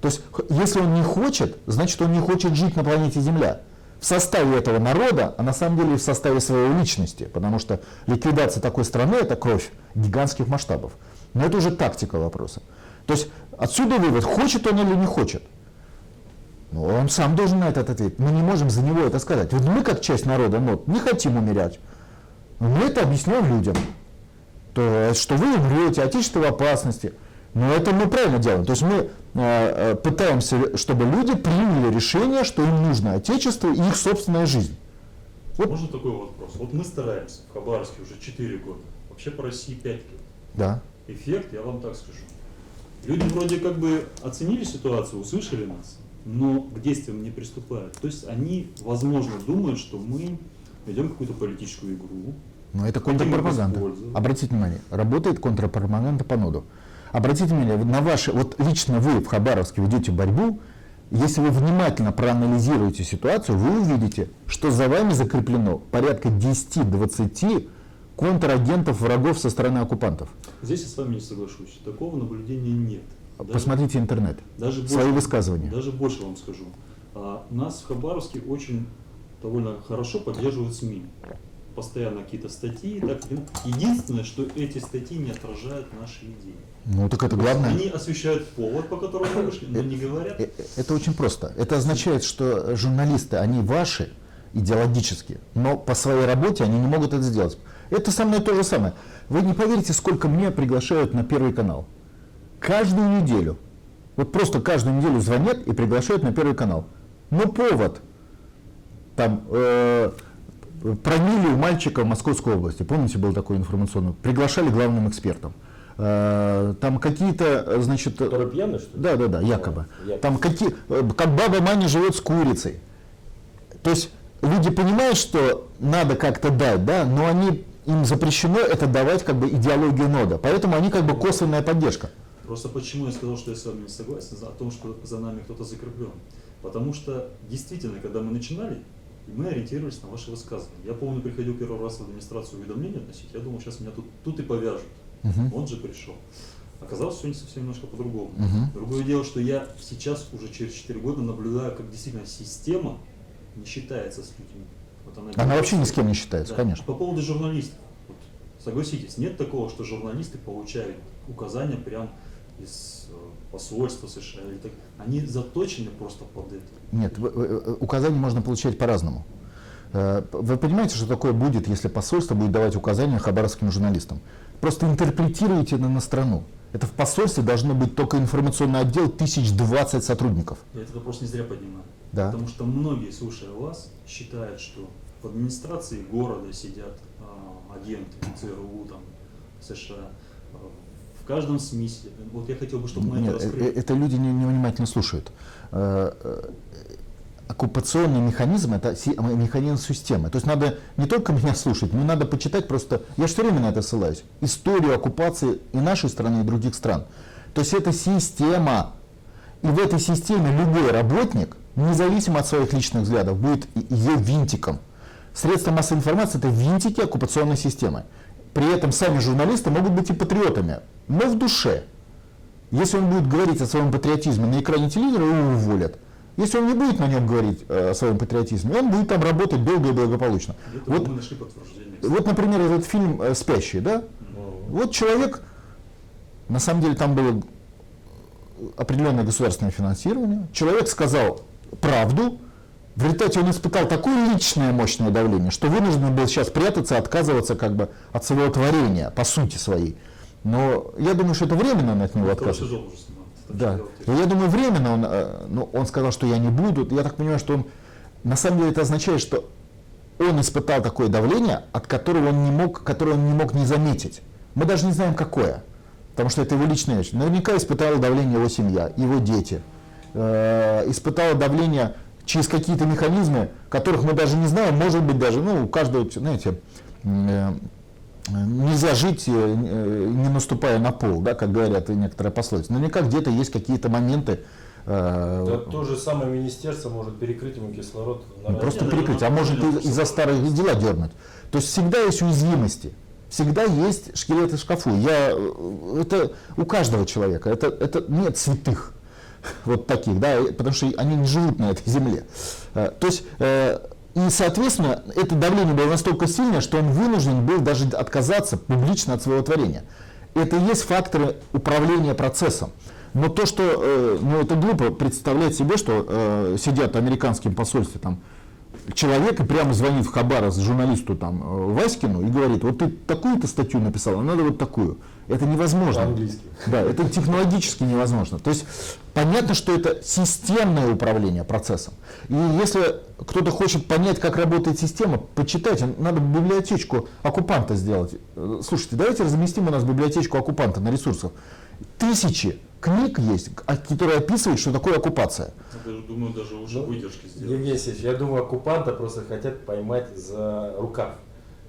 [SPEAKER 2] То есть, если он не хочет, значит он не хочет жить на планете Земля. В составе этого народа, а на самом деле и в составе своей личности, потому что ликвидация такой страны – это кровь гигантских масштабов. Но это уже тактика вопроса. То есть отсюда вывод, хочет он или не хочет. Ну, он сам должен на этот ответить. Мы не можем за него это сказать. Вот мы, как часть народа, ну, не хотим умерять. Но мы это объясняем людям. То, что вы умрете, отечество в опасности. Но это мы правильно делаем. То есть мы э, э, пытаемся, чтобы люди приняли решение, что им нужно отечество и их собственная жизнь. Вот.
[SPEAKER 3] Можно такой вопрос? Вот мы стараемся в Хабаровске уже 4 года, вообще по России 5 лет.
[SPEAKER 2] Да.
[SPEAKER 3] Эффект, я вам так скажу. Люди вроде как бы оценили ситуацию, услышали нас, но к действиям не приступают. То есть они, возможно, думают, что мы ведем какую-то политическую игру.
[SPEAKER 2] Но это контрпропаганда. Обратите внимание, работает контрпропаганда по ноду. Обратите внимание, на ваши, вот лично вы в Хабаровске ведете борьбу, если вы внимательно проанализируете ситуацию, вы увидите, что за вами закреплено порядка 10-20 контрагентов врагов со стороны оккупантов.
[SPEAKER 3] Здесь я с вами не соглашусь. Такого наблюдения нет. Даже-
[SPEAKER 2] Посмотрите интернет,
[SPEAKER 3] даже
[SPEAKER 2] свои
[SPEAKER 3] больше-
[SPEAKER 2] высказывания.
[SPEAKER 3] Даже больше вам скажу. А, нас в Хабаровске очень довольно хорошо поддерживают СМИ. Постоянно какие-то статьи. Так, единственное, что эти статьи не отражают наши идеи.
[SPEAKER 2] Ну так это главное.
[SPEAKER 3] Они освещают повод, по которому мы вышли, но не говорят.
[SPEAKER 2] Э, э, Это очень просто. Это означает, что журналисты, они ваши идеологически, но по своей работе они не могут это сделать. Это со мной то же самое. Вы не поверите, сколько мне приглашают на Первый канал. Каждую неделю. Вот просто каждую неделю звонят и приглашают на Первый канал. Но повод. Там э, про Милю мальчика в Московской области. Помните, был такой информационный? Приглашали главным экспертом. Э, там какие-то, э, значит,
[SPEAKER 1] Который пьяный, что ли?
[SPEAKER 2] да, да, да, якобы.
[SPEAKER 1] якобы.
[SPEAKER 2] Там какие, э, как баба Маня живет с курицей. То есть люди понимают, что надо как-то дать, да, но они им запрещено это давать как бы идеологию нода. Поэтому они как бы косвенная поддержка.
[SPEAKER 3] Просто почему я сказал, что я с вами не согласен, о том, что за нами кто-то закреплен. Потому что действительно, когда мы начинали, мы ориентировались на ваши высказывания. Я помню, приходил первый раз в администрацию уведомления относить, я думал, сейчас меня тут, тут и повяжут.
[SPEAKER 2] Мгм.
[SPEAKER 3] Он же пришел. Оказалось, все не совсем немножко по-другому.
[SPEAKER 2] Мгм.
[SPEAKER 3] Другое дело, что я сейчас, уже через 4 года, наблюдаю, как действительно система не считается с людьми. Вот
[SPEAKER 2] Она вообще ни с кем не считается,
[SPEAKER 3] да.
[SPEAKER 2] конечно.
[SPEAKER 3] По поводу журналистов. Вот, согласитесь, нет такого, что журналисты получают указания прям из э, посольства США. Или так. Они заточены просто под это.
[SPEAKER 2] Нет, э, указания можно получать по-разному. Э, Вы понимаете, что такое будет, если посольство будет давать указания хабаровским журналистам? Просто интерпретируйте это на страну. Это в посольстве должно быть только информационный отдел, 1020 сотрудников.
[SPEAKER 3] Я этот вопрос не зря поднимаю.
[SPEAKER 2] Да.
[SPEAKER 3] Потому что многие, слушая вас, считают, что в администрации города сидят а, агенты ЦРУ, там, США. В каждом смысле. Вот я хотел бы, чтобы мы
[SPEAKER 2] Нет,
[SPEAKER 3] это раскрыли.
[SPEAKER 2] э, это люди не- невнимательно слушают. Э, э, Оккупационный механизм это механизм системы. То есть надо не только меня слушать, но надо почитать просто. Я все время на это ссылаюсь. Историю оккупации и нашей страны, и других стран. То есть это система. И в этой системе любой работник, независимо от своих личных взглядов, будет ее винтиком. Средства массовой информации это винтики оккупационной системы. При этом сами журналисты могут быть и патриотами, но в душе. Если он будет говорить о своем патриотизме на экране телевизора, его уволят. Если он не будет на нем говорить э, о своем патриотизме, он будет там работать долго и благополучно.
[SPEAKER 3] Где-то
[SPEAKER 2] Вот, вот, например, этот фильм э, «Спящий», да? Вот человек, на самом деле там было определенное государственное финансирование, человек сказал правду, в результате он испытал такое личное мощное давление, что вынужден был сейчас прятаться, отказываться как бы от своего творения, по сути своей. Но я думаю, что это временно он от него отказывается. Да. И я думаю, временно он, э, ну, он сказал, что я не буду. Я так понимаю, что он, на самом деле это означает, что он испытал такое давление, от которого он не мог, которое он не мог не заметить. Мы даже не знаем, какое. Потому что это его личная вещь. Наверняка испытала давление его семья, его дети. Э, испытала давление через какие-то механизмы, которых мы даже не знаем, может быть даже, ну, у каждого, знаете, э, нельзя жить, э, э, не наступая на пол, да, как говорят некоторые пословицы. Наверняка где-то есть какие-то моменты,
[SPEAKER 1] Да, то же самое министерство может перекрыть ему кислород на
[SPEAKER 2] не просто перекрыть, а
[SPEAKER 3] наверное,
[SPEAKER 2] может и- из-за старых дела дернуть. То есть всегда есть уязвимости. Всегда есть шкелеты в шкафу. Я, это у каждого человека. Это, это нет святых вот таких, да, потому что они не живут на этой земле. Э, То есть, э, и, соответственно, это давление было настолько сильное, что он вынужден был даже отказаться публично от своего творения. Это и есть факторы управления процессом. Но то, что, э, ну, это глупо представлять себе, что сидят в американском там человек прямо звонит в Хабаровск журналисту там э, Васькину и говорит, вот ты такую-то статью написал, а надо вот такую. Это невозможно.
[SPEAKER 1] По-английски.
[SPEAKER 2] Да, это технологически невозможно. То есть понятно, что это системное управление процессом. И если кто-то хочет понять, как работает система, почитайте, надо библиотечку оккупанта сделать. Э, Слушайте, давайте разместим у нас библиотечку оккупанта на ресурсах. Тысячи книг есть, которые описывают, что такое оккупация.
[SPEAKER 3] Я даже думаю, даже уже
[SPEAKER 1] Ну,
[SPEAKER 3] выдержки сделать.
[SPEAKER 1] Евгений Алексеевич, я думаю, оккупанта просто хотят поймать за рукав.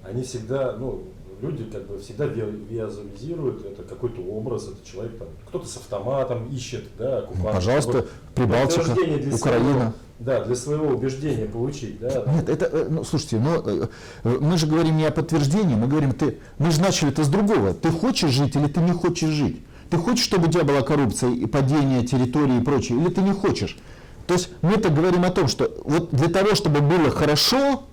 [SPEAKER 1] Они всегда, ну, люди как бы всегда ви- визуализируют это какой-то образ, это человек там, кто-то с автоматом ищет, да, оккупанта.
[SPEAKER 2] Ну, пожалуйста, Прибалтика, Украина.
[SPEAKER 1] своего- да, для своего убеждения получить, да. там.
[SPEAKER 2] Нет, это, э, ну, слушайте, ну, э, э, мы же говорим не о подтверждении, мы говорим, ты, мы же начали это с другого. Ты хочешь жить или ты не хочешь жить? Ты хочешь, чтобы у тебя была коррупция и падение территории и прочее, или ты не хочешь? То есть мы так говорим о том, что вот для того, чтобы было хорошо,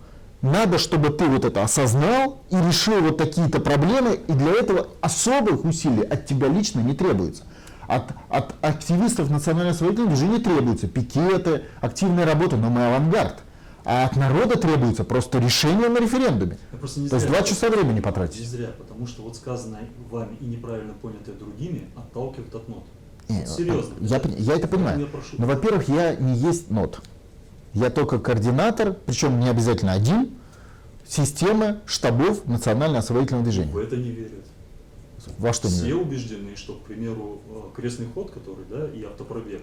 [SPEAKER 2] надо, чтобы ты вот это осознал и решил вот такие-то проблемы, и для этого особых усилий от тебя лично не требуется. От, от активистов национальной освободительной движения требуются пикеты, активная работа, но мы авангард. А от народа требуется просто решение на референдуме.
[SPEAKER 3] Не
[SPEAKER 2] То есть два часа времени
[SPEAKER 3] Не
[SPEAKER 2] потратить.
[SPEAKER 3] зря, потому что вот сказанное вами и неправильно понятое другими отталкивает от нот.
[SPEAKER 2] Не,
[SPEAKER 3] Вот Серьезно.
[SPEAKER 2] Я, я это понимаю. Но, во-первых, я не есть нот. Я только координатор, причем не обязательно один, системы штабов национального освободительного
[SPEAKER 3] В
[SPEAKER 2] движения.
[SPEAKER 3] это не верят.
[SPEAKER 2] Во что
[SPEAKER 3] Все
[SPEAKER 2] мне?
[SPEAKER 3] убеждены, что, к примеру, э, крестный ход, который, да, и автопробег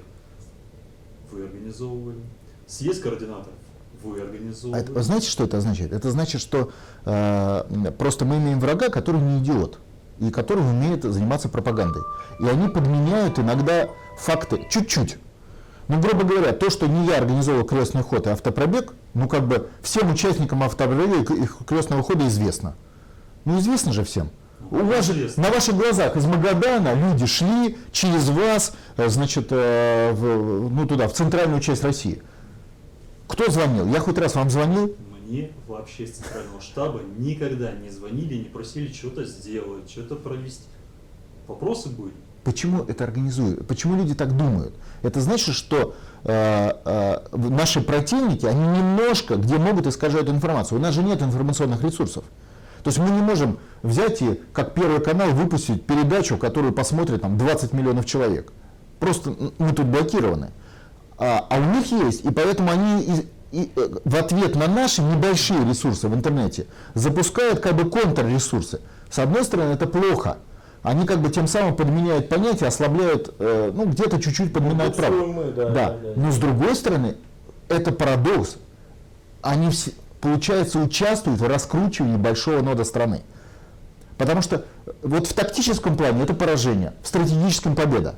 [SPEAKER 3] вы организовывали. Съезд координаторов вы
[SPEAKER 2] А
[SPEAKER 3] организовывали.
[SPEAKER 2] это- знаете, что это означает? Это значит, что э, просто мы имеем врага, который не идиот и который умеет заниматься пропагандой. И они подменяют иногда факты чуть-чуть. Ну, грубо говоря, то, что не я организовал крестный ход и автопробег, ну, как бы всем участникам автопробега и крестного хода известно. Ну, известно же всем. У вас же на ваших глазах из Магадана люди шли через вас, э, значит, э, в, ну, туда, в центральную часть России. Кто звонил? Я хоть раз вам звонил?
[SPEAKER 3] Мне вообще с центрального штаба никогда не звонили, не просили что-то сделать, что-то провести. Вопросы были.
[SPEAKER 2] Почему это организуют? Почему люди так думают? Это значит, что э, э, наши противники, они немножко, где могут искажать информацию. У нас же нет информационных ресурсов. То есть мы не можем взять и, как Первый канал, выпустить передачу, которую посмотрит там, 20 миллионов человек. Просто мы тут блокированы. А, а у них есть, и поэтому они и- э, в ответ на наши небольшие ресурсы в интернете запускают как бы контрресурсы. С одной стороны, это плохо. Они как бы тем самым подменяют понятия, ослабляют, э, ну где-то чуть-чуть подминают
[SPEAKER 1] буксуем
[SPEAKER 2] правду.
[SPEAKER 1] мы, да,
[SPEAKER 2] да.
[SPEAKER 1] да, да.
[SPEAKER 2] Но с другой стороны, это парадокс. Они, все, получается, участвуют в раскручивании большого нода страны. Потому что э, вот в тактическом плане это поражение, в стратегическом победа.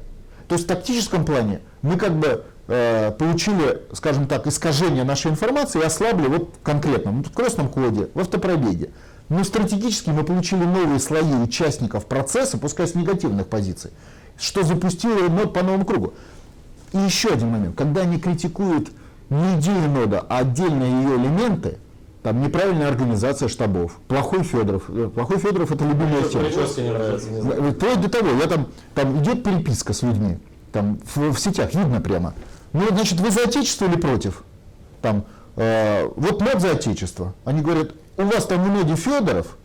[SPEAKER 2] То есть в тактическом плане мы как бы э, получили, скажем так, искажение нашей информации и ослабли вот конкретно в крестном коде, в автопробеге. Но стратегически мы получили новые слои участников процесса, пускай с негативных позиций, что запустило нод по новому кругу. И еще один момент. Когда они критикуют не идею нода, а отдельные ее элементы, там неправильная организация штабов, плохой Федоров. Э, Плохой Федоров это любимая тема. В- Вплоть до того, я там, там идет переписка с людьми, там в, в сетях видно прямо. Ну, значит, вы за отечество или против? Там, э, вот МОД за отечество. Они говорят, у вас там МОДе Федоров,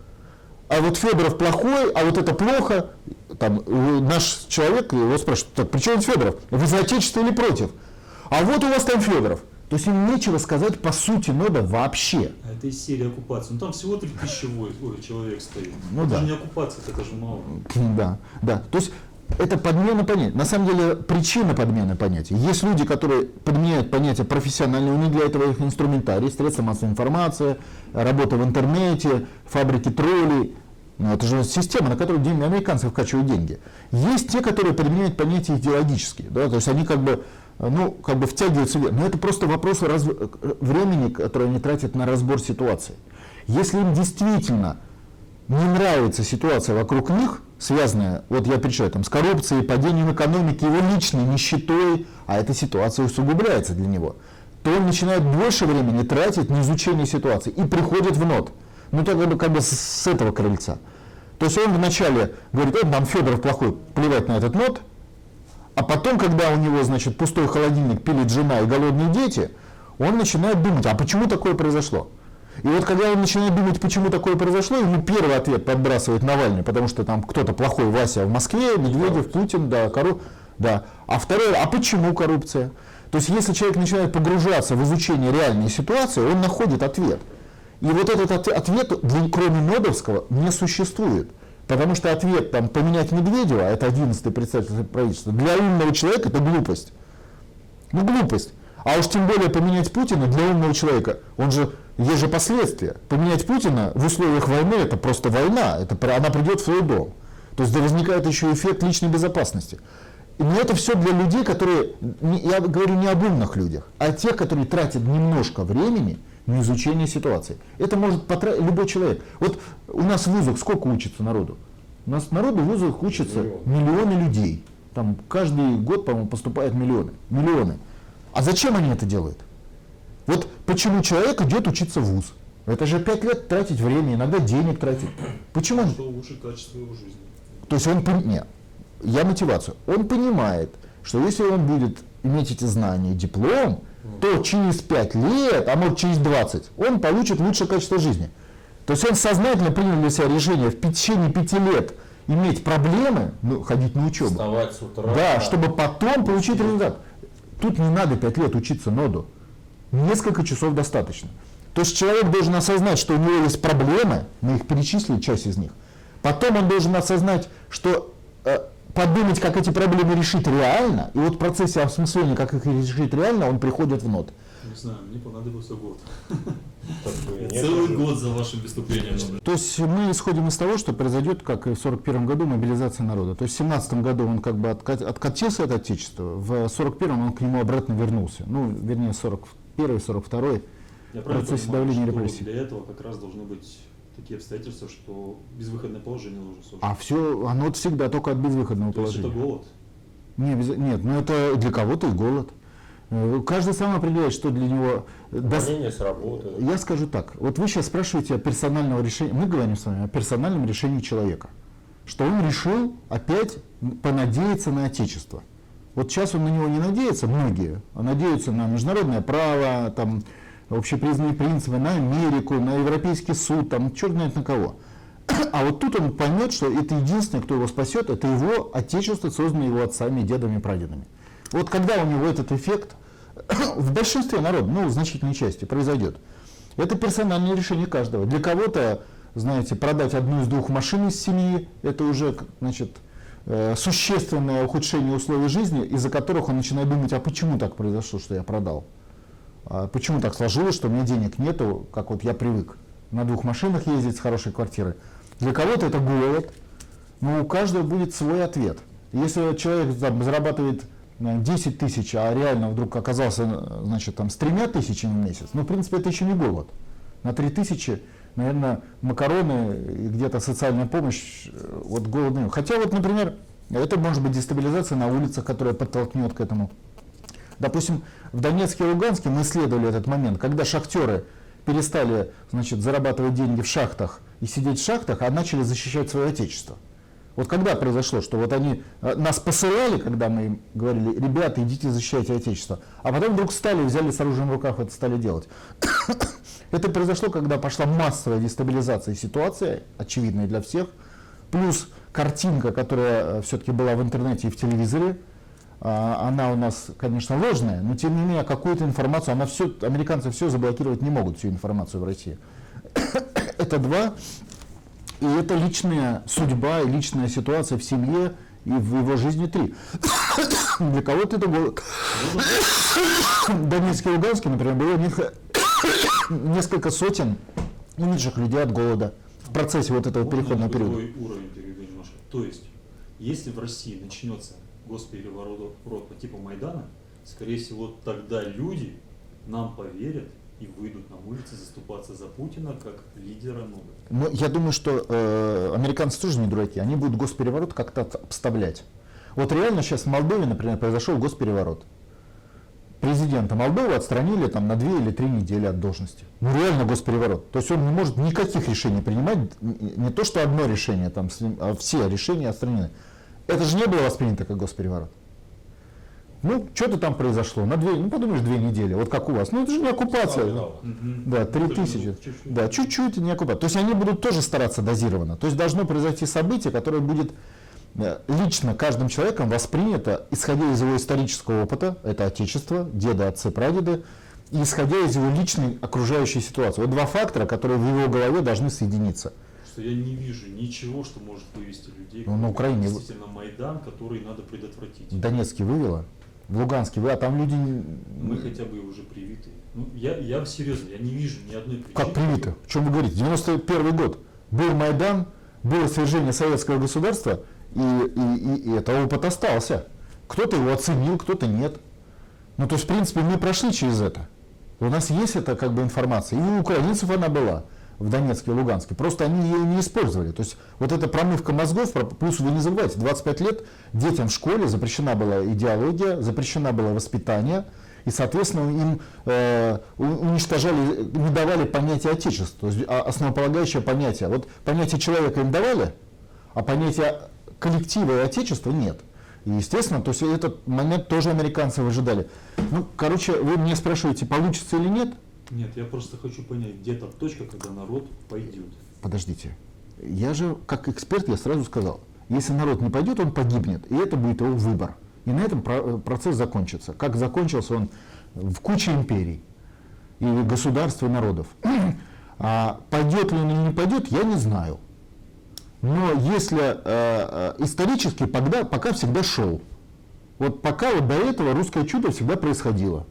[SPEAKER 2] а вот Федоров плохой, а вот это плохо. Там э, наш человек его спрашивает, так при чем Федоров? Вы за отечество или против? А вот у вас там Федоров. То есть им нечего сказать по сути нода вообще.
[SPEAKER 3] А это из серии оккупации. Ну там всего 3000 вой- ой, человек стоит.
[SPEAKER 2] Ну
[SPEAKER 3] это
[SPEAKER 2] да.
[SPEAKER 3] же не оккупация, это же мало.
[SPEAKER 2] Да, да. То есть это подмена понятий. На самом деле причина подмены понятий. Есть люди, которые подменяют понятия профессионально, у них для этого их инструментарий, средства массовой информации, работа в интернете, фабрики троллей. Ну, это же система, на которую деньги, американцы вкачивают деньги. Есть те, которые применяют понятия идеологические. Да, то есть они как бы, ну, как бы втягиваются. в- Но это просто вопрос раз- времени, которое они тратят на разбор ситуации. Если им действительно не нравится ситуация вокруг них, связанная, вот я перечисляю, там, с коррупцией, падением экономики, его личной нищетой, а эта ситуация усугубляется для него, то он начинает больше времени тратить на изучение ситуации и приходит в нот. Ну, так как бы, как бы с, этого крыльца. То есть он вначале говорит, вот там Федоров плохой, плевать на этот нот, а потом, когда у него, значит, пустой холодильник, пилит жена и голодные дети, он начинает думать, а почему такое произошло? И вот когда он начинает думать, почему такое произошло, ему первый ответ подбрасывает Навальный, потому что там кто-то плохой Вася в Москве, Медведев, Путин, да, кору... да. А второй, а почему коррупция? То есть если человек начинает погружаться в изучение реальной ситуации, он находит ответ. И вот этот от- ответ, кроме Нодовского, не существует. Потому что ответ там, поменять Медведева, это 11 представитель правительства, для умного человека это глупость. Ну, глупость. А уж тем более поменять Путина для умного человека, он же, есть же последствия. Поменять Путина в условиях войны, это просто война, это, она придет в свой дом. То есть да, возникает еще эффект личной безопасности. Но это все для людей, которые, я говорю не об умных людях, а тех, которые тратят немножко времени на изучение ситуации. Это может потратить любой человек. Вот у нас в вузах сколько учится народу? У нас народу в вузах учатся
[SPEAKER 1] Миллион.
[SPEAKER 2] миллионы людей. Там каждый год, по-моему, поступают миллионы. Миллионы. А зачем они это делают? Вот почему человек идет учиться в вуз? Это же пять лет тратить время, иногда денег тратить. Почему?
[SPEAKER 3] Что улучшит качество его жизни.
[SPEAKER 2] То есть он пон- нет, я мотивацию. Он понимает, что если он будет иметь эти знания диплом, то через 5 лет, а может через 20, он получит лучшее качество жизни. То есть он сознательно принял для себя решение в течение 5 лет иметь проблемы, ну, ходить на учебу.
[SPEAKER 1] Вставать с утра.
[SPEAKER 2] Да, чтобы потом получить результат. Тут не надо 5 лет учиться ноду. Несколько часов достаточно. То есть человек должен осознать, что у него есть проблемы, мы их перечислили, часть из них. Потом он должен осознать, что э, подумать, как эти проблемы решить реально, и вот в процессе осмысления, как их решить реально, он приходит в нот.
[SPEAKER 3] Не знаю, мне понадобился год.
[SPEAKER 1] Нет
[SPEAKER 3] Целый год за вашим выступлением.
[SPEAKER 2] То есть мы исходим из того, что произойдет, как и в 1941 году, мобилизация народа. То есть в 1917 году он как бы отка- откатился от Отечества, в 1941 он к нему обратно вернулся. Ну, вернее, 41 42
[SPEAKER 3] Я правильно
[SPEAKER 2] процессе
[SPEAKER 3] понимаю,
[SPEAKER 2] давления
[SPEAKER 3] что
[SPEAKER 2] репрессий.
[SPEAKER 3] для этого как раз должны быть такие обстоятельства, что безвыходное положение должно создать.
[SPEAKER 2] А все, оно всегда только от безвыходного
[SPEAKER 3] То есть это
[SPEAKER 2] положения.
[SPEAKER 3] голод.
[SPEAKER 2] Не, без- нет, ну это для кого-то и голод. Э, Каждый сам определяет, что для него...
[SPEAKER 1] Увольнение с работы.
[SPEAKER 2] Я скажу так. Вот вы сейчас спрашиваете о персональном решении. Мы говорим с вами о персональном решении человека. Что он решил опять понадеяться на Отечество. Вот сейчас он на него не надеется, многие, а надеются на международное право, там, общепризнанные принципы, на Америку, на Европейский суд, там, черт знает на кого. А вот тут он поймет, что это единственное, кто его спасет, это его отечество, созданное его отцами, дедами, прадедами. Вот когда у него этот эффект, в большинстве народа, ну, в значительной части, произойдет, это персональное решение каждого. Для кого-то, знаете, продать одну из двух машин из семьи, это уже, значит, э, существенное ухудшение условий жизни, из-за которых он начинает думать, а почему так произошло, что я продал? А почему так сложилось, что у меня денег нету, как вот я привык на двух машинах ездить с хорошей квартиры? Для кого-то это голод, но у каждого будет свой ответ. Если человек там, зарабатывает э, 10 тысяч, а реально вдруг оказался э, значит, там, с тремя тысячами в месяц, ну, в принципе, это еще не голод. На 3 тысячи, наверное, макароны и где-то социальная помощь, э, вот голодные. Хотя вот, например, это может быть дестабилизация на улицах, которая подтолкнет к этому. Допустим, в Донецке и Луганске мы исследовали этот момент, когда шахтеры перестали значит, зарабатывать деньги в шахтах и сидеть в шахтах, а начали защищать свое отечество. Вот когда произошло, что вот они э, нас посылали, когда мы им говорили, ребята, идите защищайте отечество, а потом вдруг стали, взяли с оружием в руках это стали делать. Это произошло, когда пошла массовая дестабилизация ситуации, очевидная для всех, плюс картинка, которая все-таки была в интернете и в телевизоре, она у нас, конечно, ложная, но тем не менее какую-то информацию, она все, американцы все заблокировать не могут, всю информацию в России. Это два. И это личная судьба и личная ситуация в семье и в его жизни три. Для кого-то это было... Донецкий и Луганский, например, было несколько, сотен умерших людей от голода в процессе вот этого переходного периода.
[SPEAKER 3] То есть, если в России начнется госпереворот по типу Майдана, скорее всего, тогда люди нам поверят и выйдут на улицы заступаться за Путина как лидера нового.
[SPEAKER 2] Но я думаю, что э, американцы тоже не дураки, они будут госпереворот как-то обставлять. Вот реально сейчас в Молдове, например, произошел госпереворот. Президента Молдовы отстранили там на две или три недели от должности. Ну реально госпереворот. То есть он не может никаких решений принимать, не то что одно решение, там, а все решения отстранены. Это же не было воспринято как госпереворот. Ну, что-то там произошло. На две, ну подумаешь, две недели. Вот как у вас. Ну это же не оккупация.
[SPEAKER 1] Виноват.
[SPEAKER 2] Да, три
[SPEAKER 3] Ну,
[SPEAKER 2] тысячи.
[SPEAKER 3] чуть-чуть.
[SPEAKER 2] Да, чуть-чуть не оккупация. То есть они будут тоже стараться дозированно. То есть должно произойти событие, которое будет э, лично каждым человеком воспринято, исходя из его исторического опыта, это отечество, деды, отцы, прадеды, и исходя из его личной окружающей ситуации. Вот два фактора, которые в его голове должны соединиться.
[SPEAKER 3] Что я не вижу ничего, что может вывести людей.
[SPEAKER 2] Ну, на Украине-
[SPEAKER 3] Действительно, Майдан, который надо предотвратить.
[SPEAKER 2] В Донецке вывело, в Луганске вывело, а там люди...
[SPEAKER 3] Мы хотя бы уже привиты. Ну, я, я серьезно, я не вижу ни одной причины.
[SPEAKER 2] Как привиты? О чем вы говорите? 91 год. Был Майдан, было свержение советского государства, и, и, и, и это опыт остался. Кто-то его оценил, кто-то нет. Ну, то есть, в принципе, мы прошли через это. У нас есть эта как бы информация. И у украинцев она была в Донецке и Луганске. Просто они ее не использовали. То есть, вот эта промывка мозгов, плюс вы не забывайте, 25 лет детям в школе запрещена была идеология, запрещена было воспитание. И, соответственно, им э, уничтожали, не давали понятие отечества, то есть а- основополагающее понятие. Вот понятие человека им давали, а понятие коллектива и отечества нет. И, естественно, то есть этот момент тоже американцы выжидали. Ну, короче, вы меня спрашиваете, получится или нет?
[SPEAKER 3] Нет, я просто хочу понять, где та точка, когда народ пойдет.
[SPEAKER 2] Подождите. Я же, как эксперт, я сразу сказал, если народ не пойдет, он погибнет, и это будет его выбор. И на этом про- процесс закончится. Как закончился он в куче империй и государств и народов. А пойдет ли он или не пойдет, я не знаю. Но если э, э, исторически пока, пока всегда шел. Вот пока вот до этого русское чудо всегда происходило.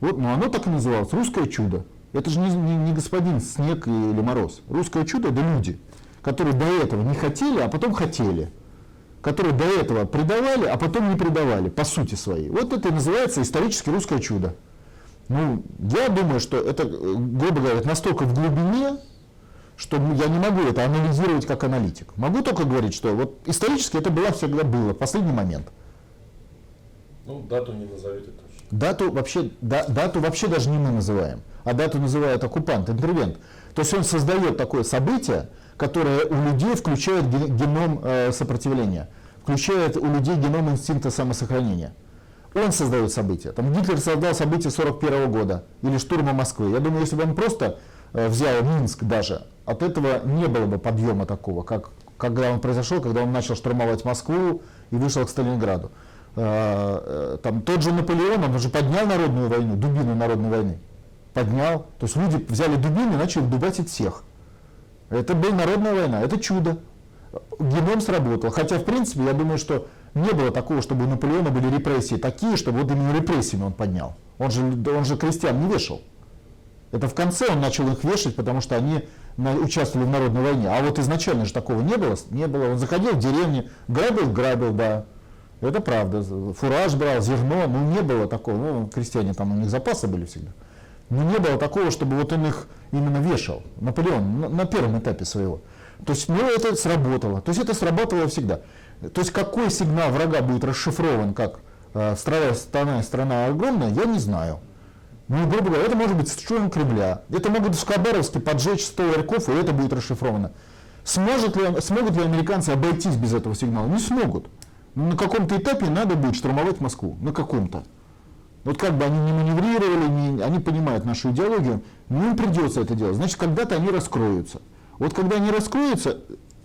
[SPEAKER 2] Вот, ну оно так и называлось, русское чудо. Это же не, не- не господин Снег или Мороз. Русское чудо это люди, которые до этого не хотели, а потом хотели. Которые до этого предавали, а потом не предавали, по сути своей. Вот это и называется исторически русское чудо. Ну, я думаю, что это, грубо говоря, настолько в глубине, что я не могу это анализировать как аналитик. Могу только говорить, что вот исторически это было всегда было, в последний момент.
[SPEAKER 1] Ну, дату не назовете.
[SPEAKER 2] Дату вообще, да- дату вообще даже не мы называем, а дату называет оккупант, интервент. То есть он создает такое событие, которое у людей включает ге- геном э, сопротивления, включает у людей геном инстинкта самосохранения. Он создает события. Там Гитлер создал события 41 года или штурма Москвы. Я думаю, если бы он просто э, взял Минск даже, от этого не было бы подъема такого, как когда он произошел, когда он начал штурмовать Москву и вышел к Сталинграду. Э, э, Там тот же Наполеон, он уже поднял народную войну, дубину народной войны. Поднял. То есть люди взяли дубины и начали дубасить всех. Это была народная война, это чудо. Геном сработал. Хотя, в принципе, я думаю, что не было такого, чтобы у Наполеона были репрессии такие, чтобы вот именно репрессиями он поднял. Он же, он же крестьян не вешал. Это в конце он начал их вешать, потому что они участвовали в народной войне. А вот изначально же такого не было. Не было. Он заходил в деревни, грабил, грабил, да. Это правда. Фураж брал, зерно. Ну, не было такого. Ну, крестьяне там, у них запасы были всегда. Но не было такого, чтобы вот он их именно вешал. Наполеон на, на первом этапе своего. То есть, ну, это сработало. То есть, это срабатывало всегда. То есть, какой сигнал врага будет расшифрован, как э, страна, страна, страна огромная, я не знаю. Ну, грубо говоря, это может быть с штурмом Кремля. Это могут в Хабаровске поджечь 100 ларьков, и это будет расшифровано. Сможет ли, смогут ли американцы обойтись без этого сигнала? Не смогут. На каком-то этапе надо будет штурмовать Москву. На каком-то. Вот как бы они не маневрировали, не- они понимают нашу идеологию, но им придется это делать. Значит, когда-то они раскроются. Вот когда они раскроются,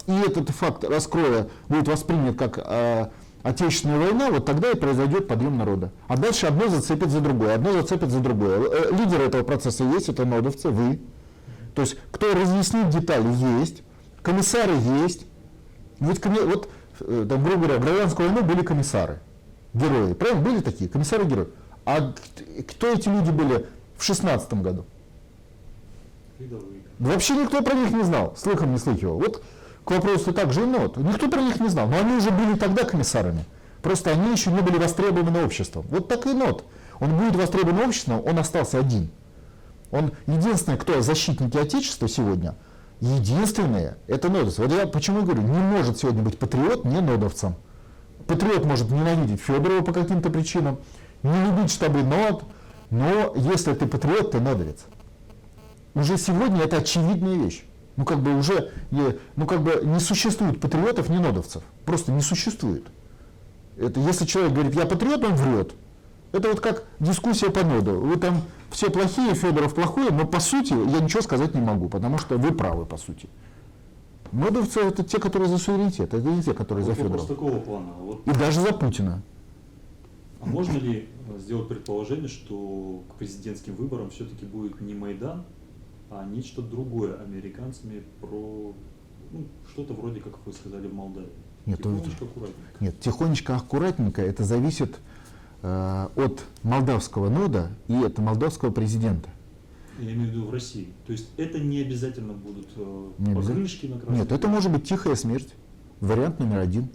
[SPEAKER 2] и этот факт раскроя будет воспринят как э, Отечественная война, вот тогда и произойдет подъем народа. А дальше одно зацепит за другое, одно зацепит за другое. Э, Лидеры этого процесса есть, это нодовцы, вы. То есть, кто разъяснит детали, есть. Комиссары есть. Ведь вот э, там, грубо говоря, в гражданскую войну были комиссары, герои. Правильно? Были такие, комиссары-герои. А кто эти люди были в 16 году?
[SPEAKER 3] Рядовые.
[SPEAKER 2] Вообще никто про них не знал, слыхом не слыхивал. Вот к вопросу также и нот. Никто про них не знал, но они уже были тогда комиссарами. Просто они еще не были востребованы обществом. Вот так и нот. Он будет востребован обществом, он остался один. Он единственный, кто защитники Отечества сегодня, единственные, это нодовцы. Вот я почему говорю, не может сегодня быть патриот не нодовцем. Патриот может ненавидеть Федорова по каким-то причинам, не любить штабы нод, но если ты патриот, ты нодовец уже сегодня это очевидная вещь. Ну как бы уже, ну как бы не существует патриотов, не нодовцев. Просто не существует. Это если человек говорит, я патриот, он врет. Это вот как дискуссия по ноду. Вы там все плохие, Федоров плохой, но по сути я ничего сказать не могу, потому что вы правы по сути. Нодовцы это те, которые за суверенитет, это не те, которые за
[SPEAKER 3] Вот вопрос
[SPEAKER 2] Федорова.
[SPEAKER 3] такого плана. Вот,
[SPEAKER 2] И даже за Путина.
[SPEAKER 3] а можно ли сделать предположение, что к президентским выборам все-таки будет не Майдан, а нечто другое американцами про ну, что-то вроде, как вы сказали, в Молдавии?
[SPEAKER 2] Нет,
[SPEAKER 3] Тихонечко, аккуратненько.
[SPEAKER 2] Нет, тихонечко, аккуратненько, это зависит от молдавского нода и от молдавского президента.
[SPEAKER 3] Я имею в виду в России. То есть это не обязательно будут э,
[SPEAKER 2] Не обязательно.
[SPEAKER 3] покрышки на красном.
[SPEAKER 2] Нет, это может быть тихая смерть. Вариант номер один.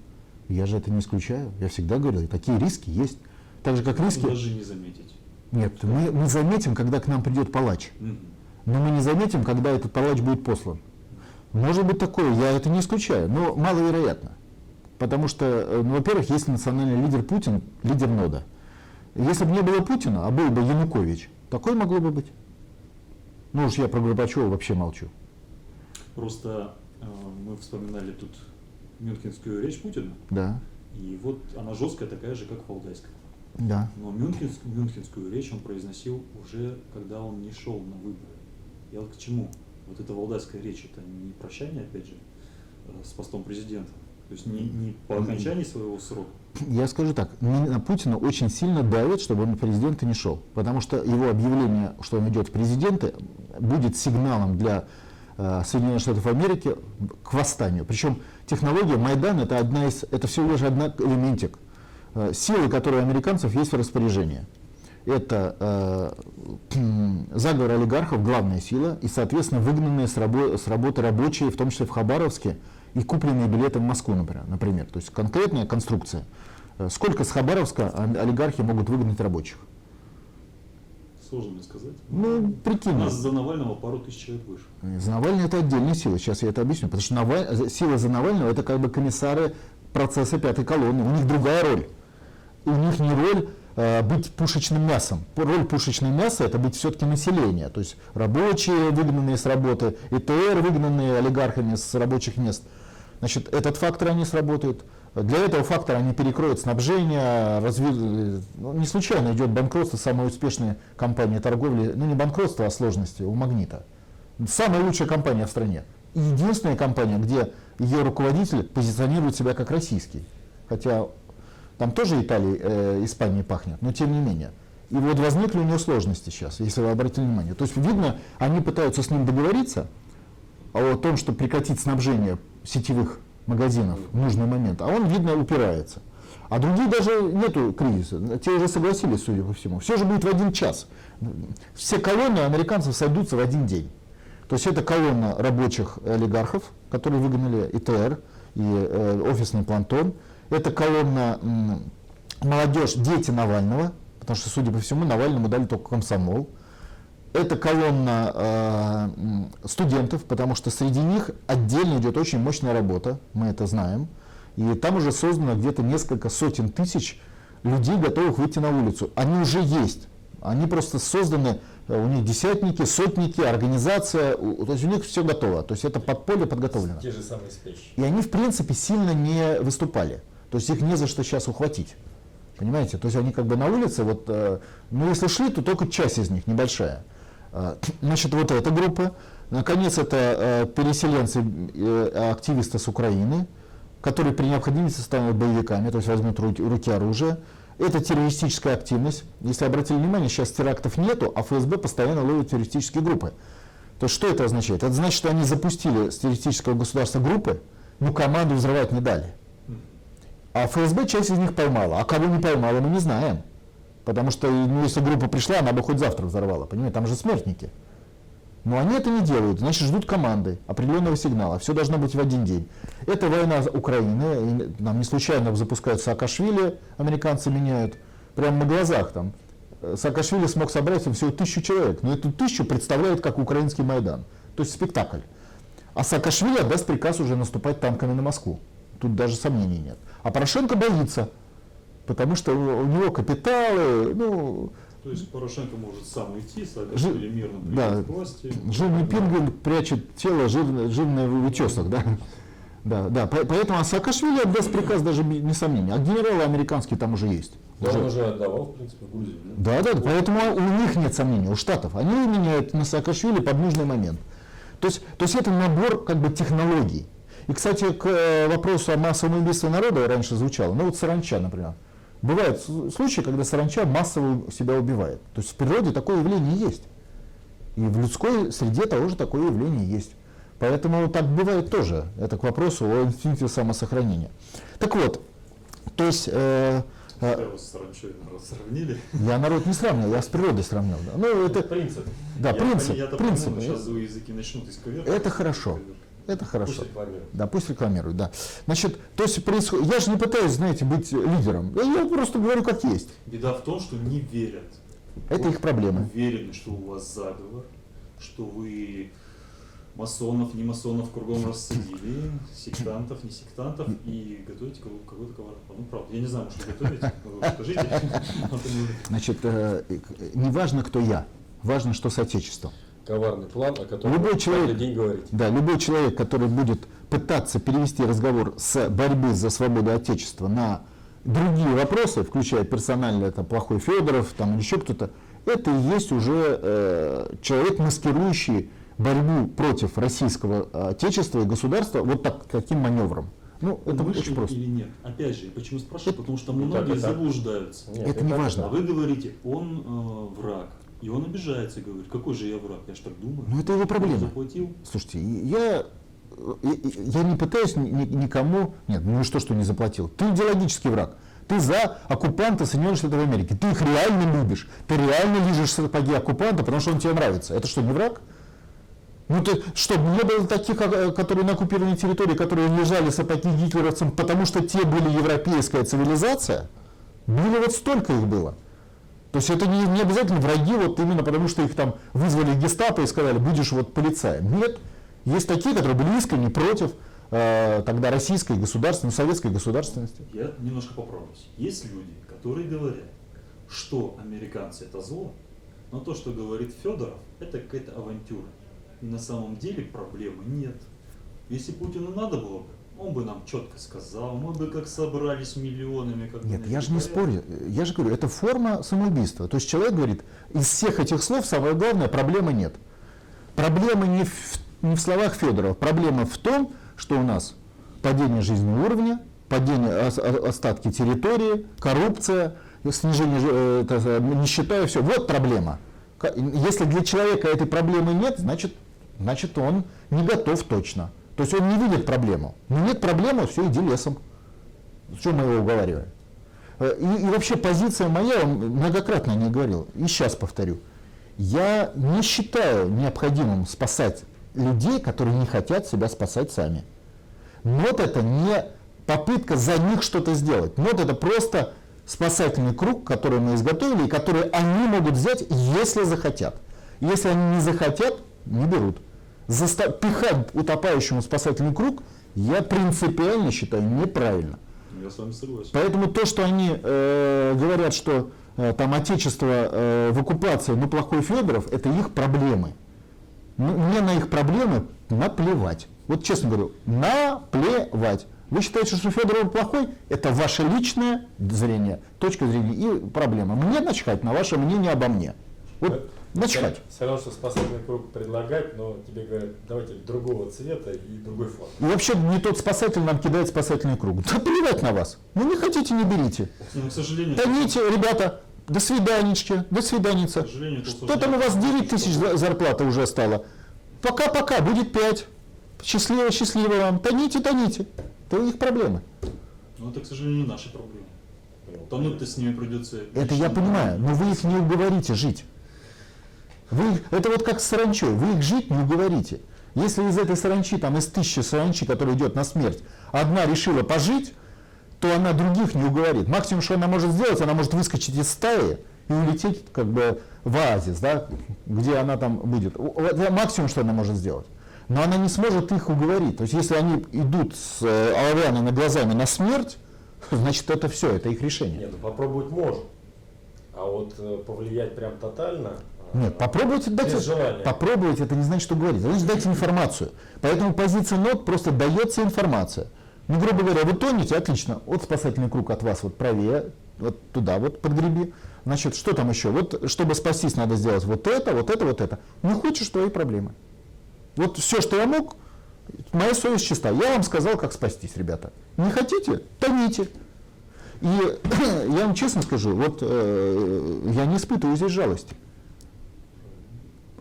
[SPEAKER 2] Я же это не исключаю. Я всегда говорил, такие риски есть. Так же, как риски...
[SPEAKER 3] даже не заметить.
[SPEAKER 2] Нет, мы, мы заметим, когда к нам придет палач.
[SPEAKER 3] Мгм.
[SPEAKER 2] Но мы не заметим, когда этот палач будет послан. Может быть такое, я это не исключаю, но маловероятно. Потому что, э, ну, во-первых, если национальный лидер Путин, лидер нода. Если бы не было Путина, а был бы Янукович, такое могло бы быть. Ну уж я про Горбачева вообще молчу.
[SPEAKER 3] Просто э, мы вспоминали тут мюнхенскую речь Путина,
[SPEAKER 2] Да,
[SPEAKER 3] и вот она жесткая такая же, как Валдайская.
[SPEAKER 2] да.
[SPEAKER 3] Но мюнхенск- мюнхенскую речь он произносил уже, когда он не шел на выборы. Я вот к чему? Вот эта валдайская речь, это не прощание, опять же, э, с постом президента. То есть не, не по окончании своего срока.
[SPEAKER 2] Я скажу так, на на Путина очень сильно давит, чтобы он в президенты не шел. Потому что его объявление, что он идет в президенты, будет сигналом для э, Соединенных Штатов Америки к восстанию. Причем технология Майдан это одна из, это всего лишь одна элементик э, силы, которые у американцев есть в распоряжении. Это э, заговор олигархов, главная сила, и, соответственно, выгнанные с, рабо- с работы рабочие, в том числе в Хабаровске, и купленные билеты в Москву, например. например. То есть конкретная конструкция. Э, Сколько с Хабаровска олигархи могут выгнать рабочих?
[SPEAKER 3] Сложно мне сказать.
[SPEAKER 2] Ну,
[SPEAKER 3] У
[SPEAKER 2] прикинь.
[SPEAKER 3] нас за Навального пару тысяч человек выше.
[SPEAKER 2] За Навального это отдельная сила, сейчас я это объясню. Потому что Наваль- сила за Навального это как бы комиссары процесса пятой колонны. У них другая роль. У них не роль э, быть пушечным мясом. Роль пушечного мяса это быть все-таки население. То есть рабочие, выгнанные с работы, ИТР, выгнанные олигархами с рабочих мест. Значит, этот фактор они сработают. Для этого фактора они перекроют снабжение, разви- ну, не случайно идет банкротство самой успешной компании торговли, ну не банкротство, а сложности у Магнита. Самая лучшая компания в стране. Единственная компания, где ее руководитель позиционирует себя как российский. Хотя там тоже Италией, э, Испанией пахнет, но тем не менее. И вот возникли у него сложности сейчас, если вы обратили внимание. То есть, видно, они пытаются с ним договориться о том, что прекратить снабжение сетевых магазинов в нужный момент, а он, видно, упирается. А другие даже нету кризиса, те уже согласились, судя по всему. Все же будет в один час. Все колонны американцев сойдутся в один день. То есть это колонна рабочих олигархов, которые выгнали ИТР и э, офисный плантон. Это колонна м, молодежь, дети Навального, потому что, судя по всему, Навальному дали только комсомол. Это колонна э, студентов, потому что среди них отдельно идет очень мощная работа, мы это знаем. И там уже создано где-то несколько сотен тысяч людей, готовых выйти на улицу. Они уже есть. Они просто созданы, э, у них десятники, сотники, организация, то есть у них все готово. То есть это подполье подготовлено.
[SPEAKER 1] Те же самые спящие.
[SPEAKER 2] И они, в принципе, сильно не выступали. То есть их не за что сейчас ухватить. Понимаете? То есть они как бы на улице, вот, э, ну если шли, то только часть из них, небольшая. Э, Значит, вот эта группа. Наконец, это э, переселенцы, э, активисты с Украины, которые при необходимости станут боевиками, то есть возьмут руки, руки оружия. Это террористическая активность. Если обратили внимание, сейчас терактов нету, а ФСБ постоянно ловит террористические группы. То что это означает? Это значит, что они запустили с террористического государства группы, но команду взрывать не дали. А ФСБ часть из них поймала. А кого не поймала, мы не знаем. Потому что ну, если группа пришла, она бы хоть завтра взорвала. Понимаете, там же смертники. Но они это не делают, значит ждут команды, определенного сигнала. Все должно быть в один день. Это война Украины, и нам не случайно запускают Саакашвили, американцы меняют, прямо на глазах там. Э, Саакашвили смог собрать всего тысячу человек, но эту тысячу представляет как украинский Майдан. То есть спектакль. А Саакашвили отдаст приказ уже наступать танками на Москву. Тут даже сомнений нет. А Порошенко боится, потому что у у него капиталы, ну,
[SPEAKER 3] То есть Порошенко может сам уйти, Саакашвили мирно прийти
[SPEAKER 2] да.
[SPEAKER 3] к власти.
[SPEAKER 2] Жирный пингвин прячет тело жир- жирное в утесах, да? Да, да. По- Поэтому а Саакашвили отдаст приказ даже без- не сомнений. А генералы американские там уже есть.
[SPEAKER 1] Да,
[SPEAKER 2] Уже.
[SPEAKER 1] он уже отдавал, в принципе, в Грузию. да?
[SPEAKER 2] Да, да, поэтому у них нет сомнений, у Штатов. Они меняют на Саакашвили под нужный момент. То есть, то есть это набор как бы технологий. И, кстати, к э, вопросу о массовом убийстве народа раньше звучало. Ну вот саранча, например. Бывают случаи, когда саранча массово себя убивает. То есть в природе такое явление есть. И в людской среде того же такое явление есть. Поэтому так бывает тоже. Это к вопросу о инстинкте самосохранения. Так вот, то есть э, э,
[SPEAKER 3] сравнили.
[SPEAKER 2] я народ не сравнивал, я с природой сравнил. да. Ну, это,
[SPEAKER 1] принцип.
[SPEAKER 2] да,
[SPEAKER 3] Я
[SPEAKER 2] принцип,
[SPEAKER 3] пони- Я-то
[SPEAKER 2] принцип.
[SPEAKER 3] сейчас языки начнут исковеркать.
[SPEAKER 2] Это хорошо. Это
[SPEAKER 1] Пусть
[SPEAKER 2] хорошо.
[SPEAKER 1] рекламирует.
[SPEAKER 2] Да, пусть рекламируют, да. Значит, то есть происходит. Я же не пытаюсь, знаете, быть лидером. Я- просто говорю, как есть.
[SPEAKER 3] Беда в том, что не верят.
[SPEAKER 2] Это их проблемы.
[SPEAKER 3] Уверены, что у вас заговор, что вы масонов, не масонов кругом рассадили, сектантов, не сектантов, и готовите кого- какой-то коварный план. Ну, правда, я не знаю, вы уж скажите.
[SPEAKER 2] Значит, э, э, не важно, кто я, важно, что с Отечеством.
[SPEAKER 1] Коварный план, о котором
[SPEAKER 2] Любой
[SPEAKER 1] вы
[SPEAKER 2] человек-
[SPEAKER 1] день говорите.
[SPEAKER 2] Да, любой человек, который будет пытаться перевести разговор с борьбы за свободу Отечества на другие вопросы, включая персонально это плохой Федоров там, или еще кто-то, это и есть уже э, человек, маскирующий борьбу против российского Отечества и государства вот так, таким маневром. Ну, это
[SPEAKER 3] вышел
[SPEAKER 2] очень просто.
[SPEAKER 3] или нет? Опять же, почему спрашиваю? Потому что
[SPEAKER 1] так,
[SPEAKER 3] многие
[SPEAKER 1] это-
[SPEAKER 3] заблуждаются.
[SPEAKER 1] Нет,
[SPEAKER 2] Это не
[SPEAKER 1] так-
[SPEAKER 2] важно.
[SPEAKER 3] А вы говорите, он э, враг. И он обижается и говорит, какой же я враг? Я ж так думаю.
[SPEAKER 2] Ну, это его
[SPEAKER 3] Он
[SPEAKER 2] проблема.
[SPEAKER 3] заплатил.
[SPEAKER 2] Слушайте, я, я, я не пытаюсь ни- ни- никому... Нет, ну и что, что не заплатил? Ты идеологический враг. Ты за оккупанта Соединенных Штатов Америки. Ты их реально любишь. Ты реально лижешь сапоги оккупанта, потому что он тебе нравится. Это что, не враг? Ну ты что, не было таких, которые на оккупированной территории, которые лежали сапоги гитлеровцам, потому что те были европейская цивилизация? Было вот столько их было. То есть это не, не обязательно враги, вот именно потому что их там вызвали гестапо и сказали, будешь вот полицаем. Нет. Есть такие, которые были искренне против э, тогда российской государственной, советской государственности.
[SPEAKER 3] Я немножко поправлюсь. Есть люди, которые говорят, что американцы это зло, но то, что говорит Федоров, это какая-то авантюра. И на самом деле проблемы нет. Если Путину надо было бы, он бы нам четко сказал, мы бы как собрались миллионами. Как
[SPEAKER 2] Нет, я же не спорю. Я же говорю, это форма самоубийства. То есть человек говорит, из всех этих слов самое главное, проблемы нет. Проблема не в, не в словах Федорова, проблема в том, что у нас падение жизненного уровня, падение ос- о- остатки территории, коррупция, снижение это, нищета и все. Вот проблема. Если для человека этой проблемы нет, значит, значит он не готов точно. То есть он не видит проблему. Но нет проблемы, все, иди лесом. Что мы его уговариваем? Э, И, и вообще позиция моя, многократно не говорил, и сейчас повторю. Я не считаю необходимым спасать людей, которые не хотят себя спасать сами. МОД это не попытка за них что-то сделать. МОД это просто спасательный круг, который мы изготовили, и который они могут взять, если захотят. Если они не захотят, не берут. Заста- пихать утопающему спасательный круг я принципиально считаю неправильно.
[SPEAKER 3] Я с вами согласен.
[SPEAKER 2] Поэтому то, что они э, говорят, что э, там отечество э, в оккупации, ну плохой Федоров, это их проблемы. Ну, Мне на их проблемы наплевать. Вот честно говорю, наплевать. Вы считаете, что Федоров плохой? Это ваше личное зрение, точка зрения и проблема. Мне начхать на ваше мнение обо мне. Вот начхать.
[SPEAKER 1] Все равно, что спасательный круг предлагать, но тебе говорят, давайте другого цвета и другой формы.
[SPEAKER 2] И вообще не тот спасатель нам кидает спасательный круг. Да плевать на вас. Ну не хотите, не берите.
[SPEAKER 3] Но, к сожалению,
[SPEAKER 2] Тоните, ребята, до свиданечки, до свиданица.
[SPEAKER 3] К сожалению,
[SPEAKER 2] Что там у вас 9 тысяч за- зарплата уже стало? Пока-пока, будет 5. Счастливо, счастливо вам. Тоните, тоните. Это их проблемы.
[SPEAKER 3] Ну, Но это, к сожалению, не наши проблемы. Тонуть-то с ними придется.
[SPEAKER 2] Это я понимаю, но вы их не уговорите жить. Вы, их- это вот как с саранчой, вы их жить не уговорите. Если из этой саранчи, там из тысячи саранчи, которая идет на смерть, одна решила пожить, то она других не уговорит. Максимум, что она может сделать, она может выскочить из стаи и улететь как бы в оазис, да, где она там будет. Это максимум, что она может сделать. Но она не сможет их уговорить. То есть если они идут с э, оловянными глазами на смерть, значит это все, это их решение.
[SPEAKER 1] Нет, ну попробовать может. А вот э, повлиять прям тотально.
[SPEAKER 2] Нет, попробуйте дать. Попробовать это не значит, что говорить. Это значит дать информацию. Поэтому позиция нот просто дается информация. Ну, грубо говоря, вы тонете, отлично. Вот спасательный круг от вас вот правее, вот туда вот подгреби. Значит, что там еще? Вот, чтобы спастись, надо сделать вот это, вот это, вот это. Не хочешь, твои проблемы. Вот все, что я мог, моя совесть чиста. Я вам сказал, как спастись, ребята. Не хотите? Тоните. И я вам честно скажу, вот э, я не испытываю здесь жалости.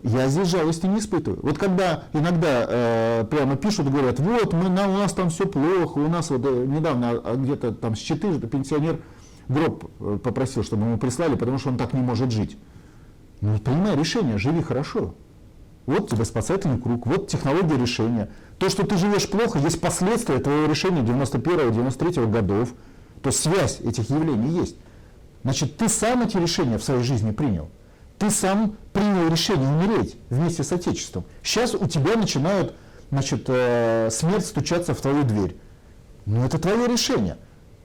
[SPEAKER 2] Я здесь жалости не испытываю. Вот когда иногда э, прямо пишут, говорят, вот мы, на, у нас там все плохо, у нас вот э, недавно а, где-то там с Читы пенсионер гроб э, попросил, чтобы ему прислали, потому что он так не может жить. Ну, принимай решение, живи хорошо. Вот тебе спасательный круг, вот технология решения. То, что ты живешь плохо, есть последствия твоего решения 91-93 годов. То есть связь этих явлений есть. Значит, ты сам эти решения в своей жизни принял. Ты сам принял решение умереть вместе с Отечеством. Сейчас у тебя начинают значит, э, смерть стучаться в твою дверь. Ну, это твое решение.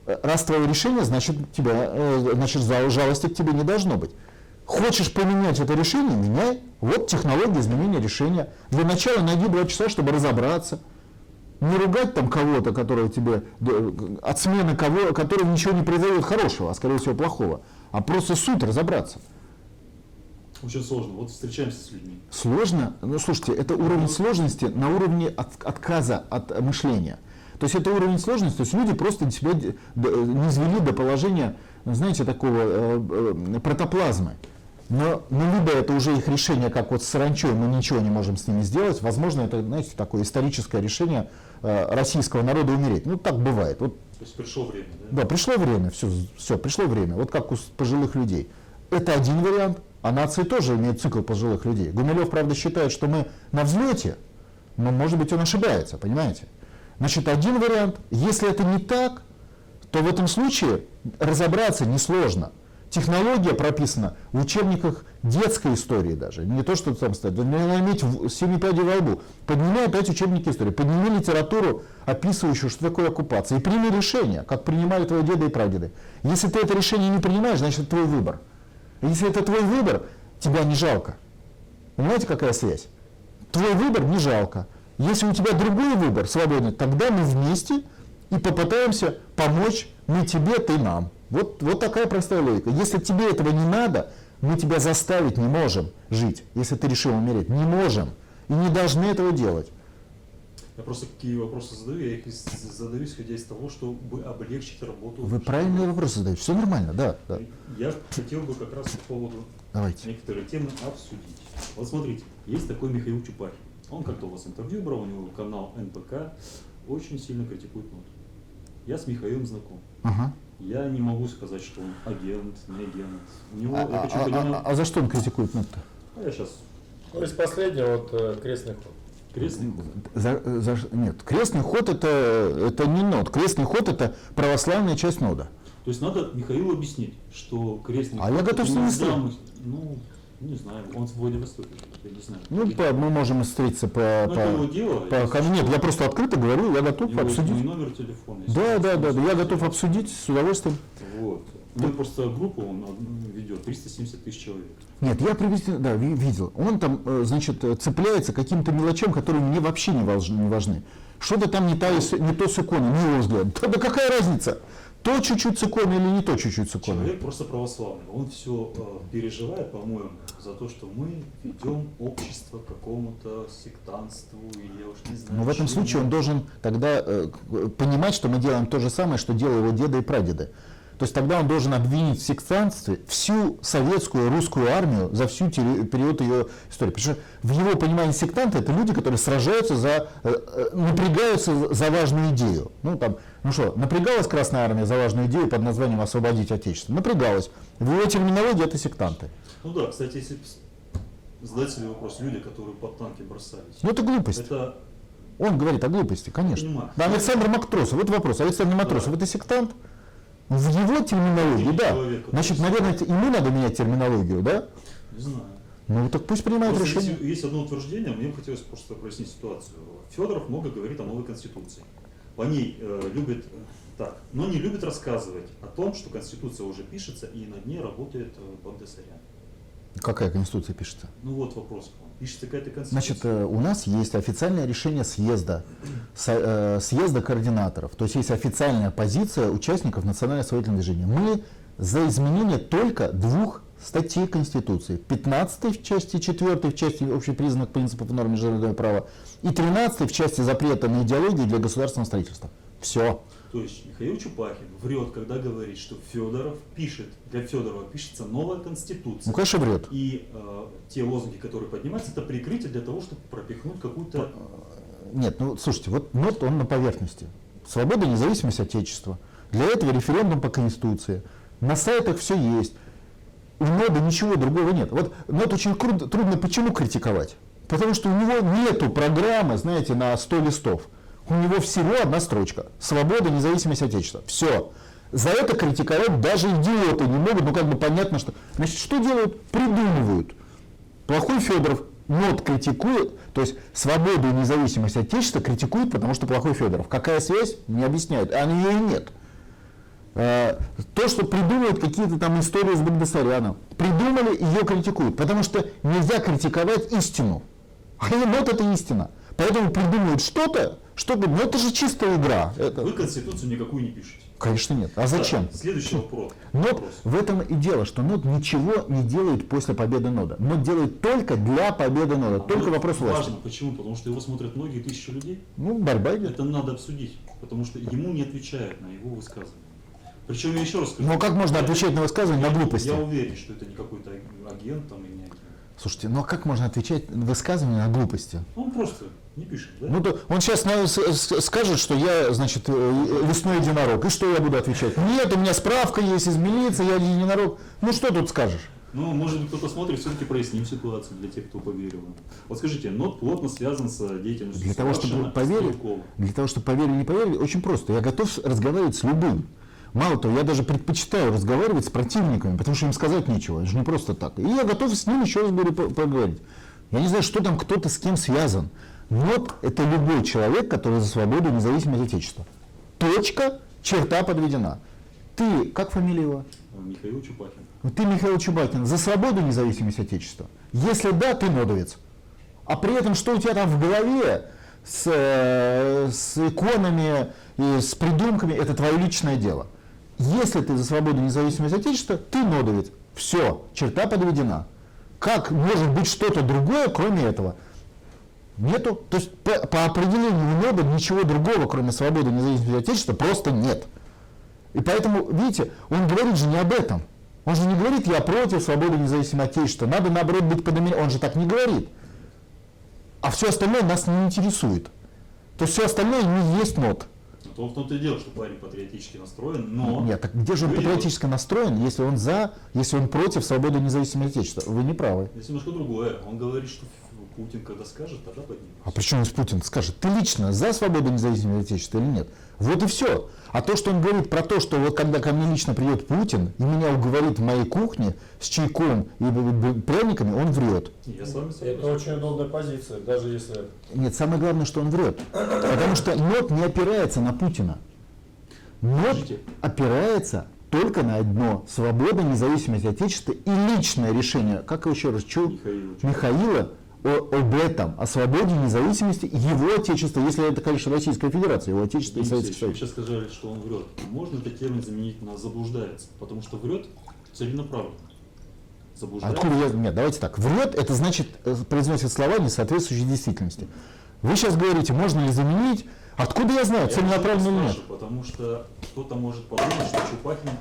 [SPEAKER 2] Э, Раз твое решение, значит, тебя, э, значит, жалости к тебе не должно быть. Хочешь поменять это решение, меняй. Вот технология изменения решения. Для начала найди два часа, чтобы разобраться. Не ругать там кого-то, который тебе, от смены кого, который ничего не произойдет хорошего, а скорее всего плохого. А просто суть разобраться.
[SPEAKER 3] Очень сложно. Вот встречаемся с людьми.
[SPEAKER 2] Сложно? Ну, слушайте, это уровень сложности на уровне от- отказа от мышления. То есть это уровень сложности, то есть люди просто себя не извели до положения, ну, знаете, такого э, э, протоплазмы. Но, но либо это уже их решение, как вот с саранчой, мы ничего не можем с ними сделать, возможно, это, знаете, такое историческое решение э, российского народа умереть. Ну, так бывает. Вот
[SPEAKER 3] То есть пришло время, да?
[SPEAKER 2] да, пришло время, все, все, пришло время. Вот как у пожилых людей. Это один вариант, а нации тоже имеют цикл пожилых людей. Гумилев, правда, считает, что мы на взлете, но, может быть, он ошибается, понимаете? Значит, один вариант. Если это не так, то в этом случае разобраться несложно. Технология прописана в учебниках детской истории даже. Не то, что там стоит. Надо иметь в- семи пядей во лбу. Поднимай опять учебники истории. Подними литературу, описывающую, что такое оккупация. И прими решение, как принимали твои деды и прадеды. Если ты это решение не принимаешь, значит, это твой выбор. Если это твой выбор, тебя не жалко. Понимаете, какая связь? Твой выбор не жалко. Если у тебя другой выбор, свободный, тогда мы вместе и попытаемся помочь мы тебе, ты нам. Вот, вот такая простая логика. Если тебе этого не надо, мы тебя заставить не можем жить, если ты решил умереть. Не можем. И не должны этого делать.
[SPEAKER 3] Я просто какие вопросы задаю, я их задаю, исходя из того, чтобы облегчить работу.
[SPEAKER 2] Вы правильные вопросы задаете. Все нормально, да. да.
[SPEAKER 3] Я хотел бы как раз по поводу
[SPEAKER 2] Давайте.
[SPEAKER 3] некоторые темы обсудить. Вот смотрите, есть такой Михаил Чупарь. Он как-то у вас интервью брал, у него канал НПК, очень сильно критикует нот. Я с Михаилом знаком.
[SPEAKER 2] Ага.
[SPEAKER 3] Я не могу сказать, что он агент, не агент. У него,
[SPEAKER 2] А,
[SPEAKER 3] я
[SPEAKER 2] а-
[SPEAKER 3] хочу
[SPEAKER 2] а-
[SPEAKER 3] понимать-
[SPEAKER 2] а- а за что он критикует нас-то?
[SPEAKER 3] А я сейчас
[SPEAKER 1] Ну, из последнего вот э, крестный ход.
[SPEAKER 3] Крестный ход.
[SPEAKER 2] За- за- нет, крестный ход это, это не нод. Крестный ход это православная часть нода.
[SPEAKER 3] То есть надо Михаилу объяснить, что крестный
[SPEAKER 2] А
[SPEAKER 3] ход
[SPEAKER 2] я готов с ним.
[SPEAKER 3] Ну, не знаю, он в Владивостоке, живет, я не знаю.
[SPEAKER 2] Ну, по- мы можем встретиться по...
[SPEAKER 3] Ну,
[SPEAKER 2] по-
[SPEAKER 3] это его дело.
[SPEAKER 2] по- нет,
[SPEAKER 3] что.
[SPEAKER 2] я просто открыто говорю, я готов
[SPEAKER 3] мой
[SPEAKER 2] обсудить.
[SPEAKER 3] номер телефона.
[SPEAKER 2] Да, да, да, да, я готов обсудить с удовольствием.
[SPEAKER 3] Вот. Ну, просто группу он ведет, 370 тысяч человек.
[SPEAKER 2] Нет, я приблизительно, да, ви- видел. Он там, э, значит, э, цепляется каким-то мелочам, которые мне вообще не важны. Не. Что-то там не, та, не то с иконой, на его взгляд. Да, да какая разница? То чуть-чуть с иконой или не то чуть-чуть с иконой?
[SPEAKER 3] Человек просто православный. Он все переживает, по-моему, за то, что мы ведем общество к какому-то сектанству, или я уж не знаю.
[SPEAKER 2] Но в этом случае он должен тогда э, понимать, что мы делаем то же самое, что делали его деды и прадеды. То есть тогда он должен обвинить в сектантстве всю советскую русскую армию за всю период ее истории. Потому что в его понимании сектанты это люди, которые сражаются за, э, э, напрягаются за важную идею. Ну там, ну что, напрягалась Красная Армия за важную идею под названием «Освободить Отечество»? Напрягалась. В его терминологии это сектанты.
[SPEAKER 3] Ну да, кстати, если задать себе вопрос, люди, которые под танки бросались,
[SPEAKER 2] Ну это глупость.
[SPEAKER 3] это
[SPEAKER 2] Он говорит о глупости, конечно. Да, Александр Мактросов, вот вопрос. Александр Матросов,
[SPEAKER 3] Да.
[SPEAKER 2] это сектант? В его терминологии, да.
[SPEAKER 3] человек, который-
[SPEAKER 2] Значит, наверное, ему надо менять терминологию, да?
[SPEAKER 3] не знаю.
[SPEAKER 2] Ну так пусть принимает
[SPEAKER 3] Просто
[SPEAKER 2] решение.
[SPEAKER 3] есть, есть одно утверждение, мне хотелось просто прояснить ситуацию. Федоров много говорит о новой конституции. По ней э, любит э, так, но не любит рассказывать о том, что конституция уже пишется и над ней работает э, Багдасарян.
[SPEAKER 2] Какая конституция пишется?
[SPEAKER 3] Ну вот вопрос Пишется какая-то конституция.
[SPEAKER 2] Значит, э, у нас есть официальное решение съезда, э, съезда координаторов. То есть есть официальная позиция участников национального освободительного движения. Мы за изменение только двух статей Конституции. 15 в части 4 в части общепризнанных принципов и норм международного права и 13 в части запрета на идеологию для государственного строительства. Все.
[SPEAKER 3] То есть Михаил Чупахин врет, когда говорит, что Федоров пишет, для Федорова пишется новая конституция.
[SPEAKER 2] Ну, конечно, врет.
[SPEAKER 3] И э, те лозунги, которые поднимаются, это прикрытие для того, чтобы пропихнуть какую-то...
[SPEAKER 2] Нет, ну слушайте, вот НОТ он на поверхности. Свобода, независимость Отечества. Для этого референдум по Конституции. На сайтах все есть. У НОДа ничего другого нет. Вот НОТ очень трудно почему критиковать? Потому что у него нету программы, знаете, на 100 листов. У него всего одна строчка. Свобода, независимость Отечества. Все. За это критиковать даже идиоты не могут. Ну как бы понятно, что... Значит, что делают? Придумывают. Плохой Федоров НОТ критикует, то есть свободу и независимость Отечества критикует, потому что плохой Федоров. Какая связь? Не объясняют. А ее и нет. Э, То, что придумывают какие-то там истории с Багдасаряном, придумали, ее критикуют, потому что нельзя критиковать истину. А и НОТ это истина. Поэтому придумывают что-то, чтобы, ну это же чистая игра. Это-
[SPEAKER 3] Вы конституцию никакую не пишете.
[SPEAKER 2] Конечно нет. А зачем?
[SPEAKER 3] Так, следующий вопрос.
[SPEAKER 2] НОТ,
[SPEAKER 3] Вопрос.
[SPEAKER 2] в этом и дело, что НОТ ничего не делает после победы НОДа. НОТ делает только для победы НОДа. Только
[SPEAKER 3] Ну,
[SPEAKER 2] вопрос власти.
[SPEAKER 3] Важно. Почему? Потому что его смотрят многие тысячи людей.
[SPEAKER 2] Ну, борьба идет.
[SPEAKER 3] Это надо обсудить. Потому что ему не отвечают на его высказывания. Причем я еще раз скажу.
[SPEAKER 2] Ну, как можно отвечать на высказывания на глупости?
[SPEAKER 3] Я уверен, что это не какой-то агент там и не агент.
[SPEAKER 2] Слушайте, ну а как можно отвечать на высказывания на глупости?
[SPEAKER 3] Он просто не пишет, да?
[SPEAKER 2] Ну, то он сейчас скажет, что я, значит, э, лесной единорог. И что я буду отвечать? Нет, у меня справка есть из милиции, я единорог. Ну, что тут скажешь?
[SPEAKER 3] Ну, может быть, кто-то смотрит, все-таки проясним ситуацию для тех, кто поверил. Вот скажите, НОТ плотно связан с деятельностью
[SPEAKER 2] Для того, чтобы
[SPEAKER 3] Савашина и
[SPEAKER 2] поверить,
[SPEAKER 3] Стрелкова.
[SPEAKER 2] для того, чтобы поверили, не поверили, очень просто. Я готов разговаривать с любым. Мало того, я даже предпочитаю разговаривать с противниками, потому что им сказать нечего. Это же не просто так. И я готов с ним еще раз говорю, по- поговорить. Я не знаю, что там кто-то с кем связан. НОТ – это любой человек, который за свободу и независимость Отечества. Точка, черта подведена. Ты, как фамилия его?
[SPEAKER 3] Михаил Чупахин.
[SPEAKER 2] Вот Ты, Михаил Чубакин, за свободу и независимость Отечества? Если да, ты нодовец. А при этом, что у тебя там в голове с, э, с иконами и с придумками, это твое личное дело. Если ты за свободу и независимость Отечества, ты нодовец. Все, черта подведена. Как может быть что-то другое, кроме этого? Нету. То есть по, по определению нода ничего другого, кроме свободы и независимости Отечества, просто нет. И поэтому, видите, он говорит же не об этом. Он же не говорит, я против свободы и независимого Отечества. Надо, наоборот, быть под Он же так не говорит. А все остальное нас не интересует. То есть все остальное не есть нот.
[SPEAKER 3] Ну, То в том-то и дело, что парень патриотически настроен, но...
[SPEAKER 2] Нет, так где же он патриотически настроен, если он за, если он против свободы и независимого Отечества? Вы не правы.
[SPEAKER 3] Здесь немножко другое. Он говорит, что Путин когда скажет, тогда поднимется.
[SPEAKER 2] А при чем здесь Путин скажет, ты лично за свободу и независимого Отечества или нет? Вот и все. А то, что он говорит про то, что вот когда ко мне лично придет Путин и меня уговорит в моей кухне с чайком и пряниками, он врет.
[SPEAKER 3] Я с вами
[SPEAKER 1] Это
[SPEAKER 3] согласен.
[SPEAKER 1] очень удобная позиция, даже если
[SPEAKER 2] Нет, самое главное, что он врет. Потому что НОТ не опирается на Путина. НОТ
[SPEAKER 3] Подождите.
[SPEAKER 2] опирается только на одно – свобода, независимость Отечества и личное решение, как его еще раз, Чу-
[SPEAKER 3] Михаила
[SPEAKER 2] Михаила о- об этом, о свободе, независимости его Отечества, если это, конечно, Российская Федерация, его Отечество и Советский Союз.
[SPEAKER 3] сейчас сказали, что он врет. Можно этот термин заменить на заблуждается? Потому что врет целенаправленно. Заблуждается.
[SPEAKER 2] Откуда я... Нет, давайте так. Врет, это значит, э, произносит слова, не соответствующие действительности. Вы сейчас говорите, можно ли заменить, откуда я знаю, целенаправленно или нет?
[SPEAKER 3] Потому что кто-то может подумать, что Чупахин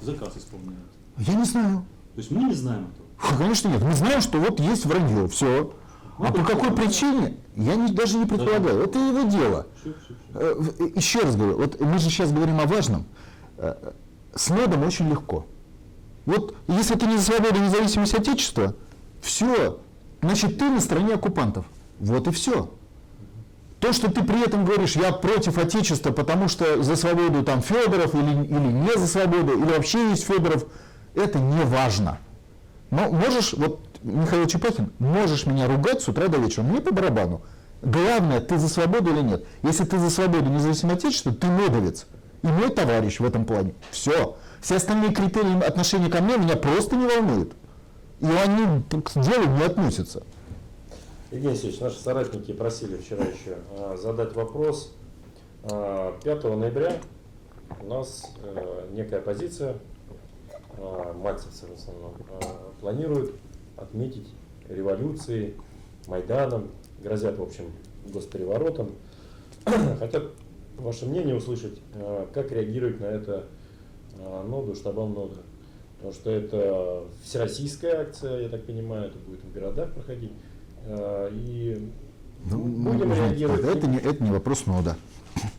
[SPEAKER 3] заказ исполняют.
[SPEAKER 2] Я не знаю.
[SPEAKER 3] То есть мы не знаем этого.
[SPEAKER 2] Конечно нет. Мы знаем, что вот есть вранье, все. А по какой причине, я не- даже не предполагаю. Это его дело. Э, в- Еще раз говорю, вот мы же сейчас говорим о важном. Э, С медом очень легко. Вот если ты не за свободу и независимость Отечества, все, значит ты на стороне оккупантов. Вот и все. То, что ты при этом говоришь, я против Отечества, потому что за свободу там Федоров или, или не за свободу, или вообще есть Федоров, это не важно. Но можешь, вот Михаил Чепахин, можешь меня ругать с утра до вечера, мне по барабану. Главное, ты за свободу или нет. Если ты за свободу независимого отечества, ты медовец. И мой товарищ в этом плане. Все. Все остальные критерии отношения ко мне меня просто не волнуют. И они к делу не относятся.
[SPEAKER 1] Евгений Алексеевич, наши соратники просили вчера еще а, задать вопрос. А, 5 ноября у нас э, некая оппозиция, а, мальцевцы в основном, а, планируют отметить революции, Майданом, грозят, в общем, госпереворотом. Хотят ваше мнение услышать, а, как реагирует на это а, ноду, штабам нода. Потому что это всероссийская акция, я так понимаю, это будет в городах проходить. А, И
[SPEAKER 2] Ну,
[SPEAKER 1] будем
[SPEAKER 2] знаете,
[SPEAKER 1] реагировать.
[SPEAKER 2] Это не, это не вопрос нода.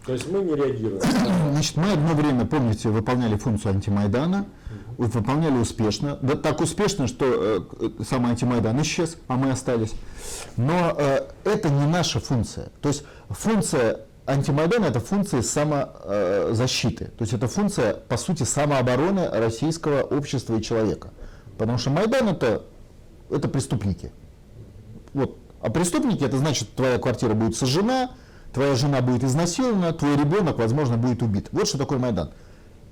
[SPEAKER 1] То есть мы не реагируем.
[SPEAKER 2] Значит, мы одно время, помните, выполняли функцию антимайдана, вот выполняли успешно, да, так успешно, что э, э, сам антимайдан исчез, а мы остались. Но э, это не наша функция. То есть функция антимайдана это функция самозащиты. То есть это функция, по сути, самообороны российского общества и человека. Потому что Майдан это, это преступники. Вот. А преступники это значит, твоя квартира будет сожжена, твоя жена будет изнасилована, твой ребенок, возможно, будет убит. Вот что такое Майдан.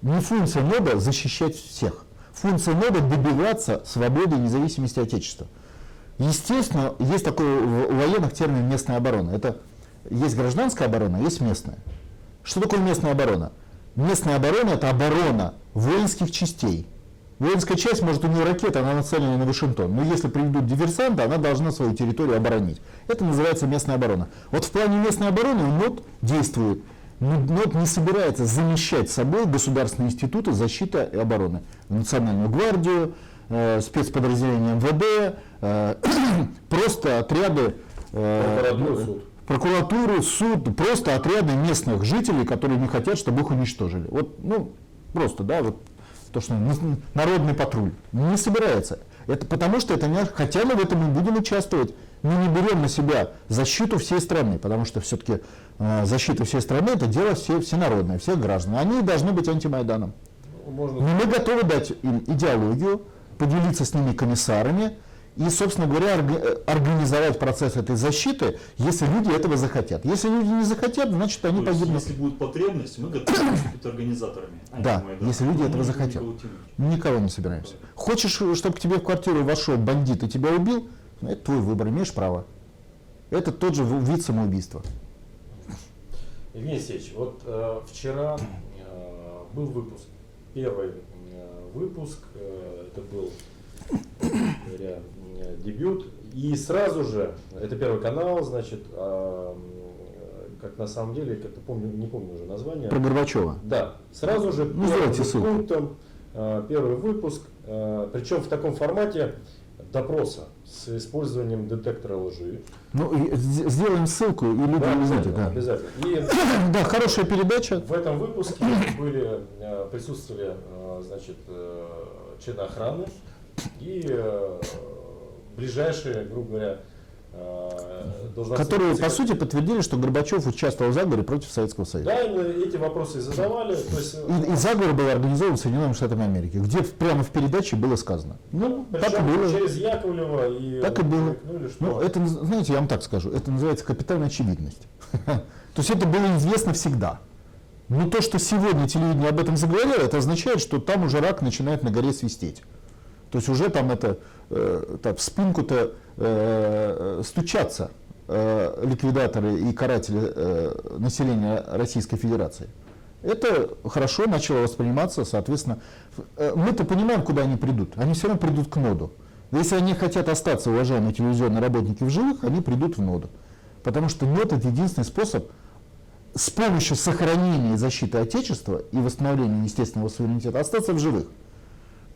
[SPEAKER 2] Не функция нода защищать всех. Функция нода добиваться свободы и независимости Отечества. Естественно, есть такой в- военных термин местная оборона. Это есть гражданская оборона, а есть местная. Что такое местная оборона? Местная оборона это оборона воинских частей. Воинская часть, может, у нее ракета, она нацелена на Вашингтон. Но если приведут диверсанта, она должна свою территорию оборонить. Это называется местная оборона. Вот в плане местной обороны НОТ действует. Но НОТ не собирается замещать собой государственные институты защиты и обороны. Национальную гвардию, э, спецподразделения МВД, э, просто отряды э,
[SPEAKER 1] суд.
[SPEAKER 2] прокуратуру, суд, просто отряды местных жителей, которые не хотят, чтобы их уничтожили. Вот, ну, просто, да, вот то, что народный патруль не собирается. Это потому что это не, хотя мы в этом и будем участвовать, мы не берем на себя защиту всей страны, потому что все-таки защита всей страны это дело все, всенародное, всех граждан. Они должны быть антимайданом.
[SPEAKER 1] Можно
[SPEAKER 2] Но мы готовы дать им идеологию, поделиться с ними комиссарами и, собственно говоря, э, организовать процесс этой защиты, если люди этого захотят. Если люди не захотят, значит они
[SPEAKER 3] То есть,
[SPEAKER 2] погибнут.
[SPEAKER 3] если будет потребность, мы готовы выступить организаторами.
[SPEAKER 2] Да,
[SPEAKER 3] антимайдана.
[SPEAKER 2] если люди этого
[SPEAKER 3] можем
[SPEAKER 2] захотят.
[SPEAKER 3] никого.
[SPEAKER 2] Никого не собираемся. Хочешь, чтобы к тебе в квартиру вошел бандит и тебя убил, ну, это твой выбор, имеешь право. Это тот же вид самоубийства.
[SPEAKER 1] Евгений Алексеевич, вот э, вчера э, был выпуск, первый э, выпуск, э, это был говоря, э, дебют, и сразу же, это первый канал, значит, а, как на самом деле, как-то помню, не помню уже название.
[SPEAKER 2] Про Горбачева.
[SPEAKER 1] Да, сразу же
[SPEAKER 2] Ну,
[SPEAKER 1] первым
[SPEAKER 2] ссылку.
[SPEAKER 1] пунктом, э, первый выпуск, э, причем в таком формате допроса с использованием детектора лжи.
[SPEAKER 2] Ну, сделаем ссылку, и люди
[SPEAKER 1] Да,
[SPEAKER 2] увидят.
[SPEAKER 1] обязательно,
[SPEAKER 2] Да.
[SPEAKER 1] обязательно. И
[SPEAKER 2] да, хорошая передача.
[SPEAKER 1] В этом выпуске были, присутствовали значит, э, члены охраны и э, ближайшие, грубо говоря, э,
[SPEAKER 2] Которые, по сути, подтвердили, что Горбачев участвовал в заговоре против Советского Союза.
[SPEAKER 1] Да, именно эти вопросы и задавали. То есть, э,
[SPEAKER 2] И, и заговор был организован Соединенными Штатами Америки, где прямо в передаче было сказано. Ну, так и было.
[SPEAKER 1] через Яковлева и
[SPEAKER 2] Так и было.
[SPEAKER 1] что
[SPEAKER 2] Ну, это, знаете, я вам так скажу, это называется капитальная очевидность. То есть это было известно всегда. Но то, что сегодня телевидение об этом заговорило, это означает, что там уже рак начинает на горе свистеть. То есть уже там это э, так, в спинку-то э, стучатся э, ликвидаторы и каратели э, населения Российской Федерации. Это хорошо начало восприниматься, соответственно. э, Мы-то понимаем, куда они придут. Они все равно придут к ноду. Если они хотят остаться, уважаемые телевизионные работники, в живых, они придут в ноду. Потому что нод это единственный способ с помощью сохранения и защиты Отечества и восстановления естественного суверенитета остаться в живых.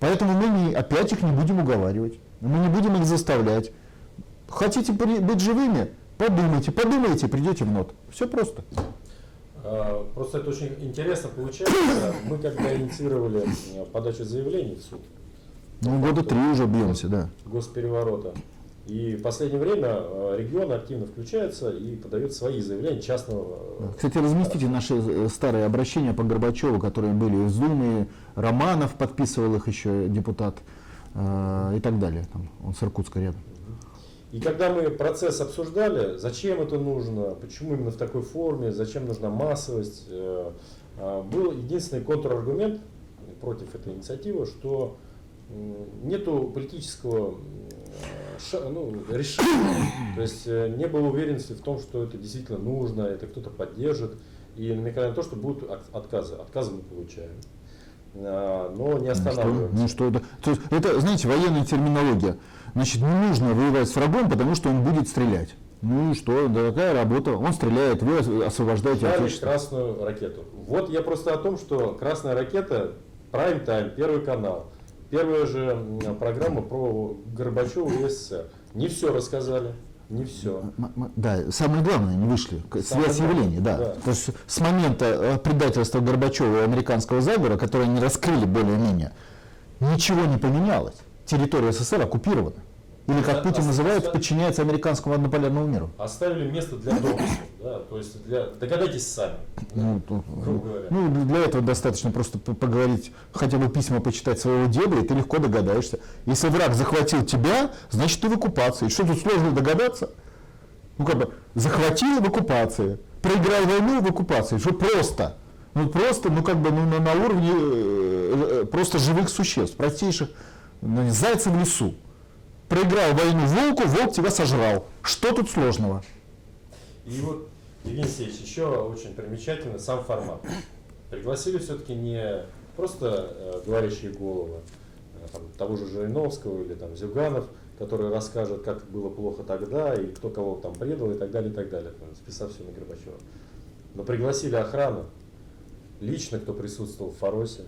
[SPEAKER 2] Поэтому мы не, опять их не будем уговаривать, мы не будем их заставлять. Хотите быть живыми? Подумайте, подумайте, придете в НОТ. Все просто.
[SPEAKER 1] А, Просто это очень интересно получается. Мы когда инициировали э, подачу заявлений в суд
[SPEAKER 2] Ну, года три уже бьемся, да.
[SPEAKER 1] госпереворота, и в последнее время э, регион активно включается и подает свои заявления частного. э,
[SPEAKER 2] Кстати, разместите наши старые обращения по Горбачеву, которые были из Думы, Романов подписывал их еще депутат э, и так далее. Там, он с Иркутска рядом.
[SPEAKER 1] И когда мы процесс обсуждали, зачем это нужно, почему именно в такой форме, зачем нужна массовость, э, э, был единственный контраргумент против этой инициативы, что нету политического ну, решения, то есть не было уверенности в том, что это действительно нужно, это кто-то поддержит, и намекали на то, что будут от- отказы. Отказы мы получаем, но не
[SPEAKER 2] Ну что,
[SPEAKER 1] останавливаемся.
[SPEAKER 2] ну что это? То есть это, знаете, военная терминология. Значит, не нужно воевать с врагом, потому что он будет стрелять. Ну и что, да такая работа. Он стреляет, вы ос- освобождаете
[SPEAKER 1] Дали
[SPEAKER 2] Отечество.
[SPEAKER 1] красную ракету. Вот я просто о том, что красная ракета, прайм тайм, первый канал, первая же программа про Горбачева и СССР. Не все рассказали, не все.
[SPEAKER 2] Да, самое главное, не вышли.
[SPEAKER 1] Самое
[SPEAKER 2] Связь явлений, да.
[SPEAKER 1] да.
[SPEAKER 2] То есть с момента э, предательства Горбачева и американского заговора, который они раскрыли более-менее, ничего не поменялось. Территория СССР оккупирована. Или, как
[SPEAKER 1] Да,
[SPEAKER 2] Путин называет, подчиняется американскому однополярному миру.
[SPEAKER 1] Оставили место для домысла. Да, то есть для... Догадайтесь сами.
[SPEAKER 2] Ну, то-
[SPEAKER 1] грубо говоря.
[SPEAKER 2] ну, для этого достаточно просто поговорить, хотя бы письма почитать своего деда, и ты легко догадаешься. Если враг захватил тебя, значит ты в оккупации. Что тут сложно догадаться? Ну как бы, захватили в оккупации, проиграл войну в оккупации. Что просто? Ну просто, ну как бы ну, на, на уровне э, э, просто живых существ, простейших, ну, зайца в лесу. Проиграл войну волку, волк тебя сожрал. Что тут сложного?
[SPEAKER 1] И вот, Евгений Алексеевич, еще очень примечательно сам формат. Пригласили все-таки не просто э, говорящие головы, э, там, того же Жириновского или там Зюганов, который расскажет, как было плохо тогда, и кто кого там предал, и так далее, и так далее, там, списав все на Горбачева. Но пригласили охрану, лично кто присутствовал в Фаросе,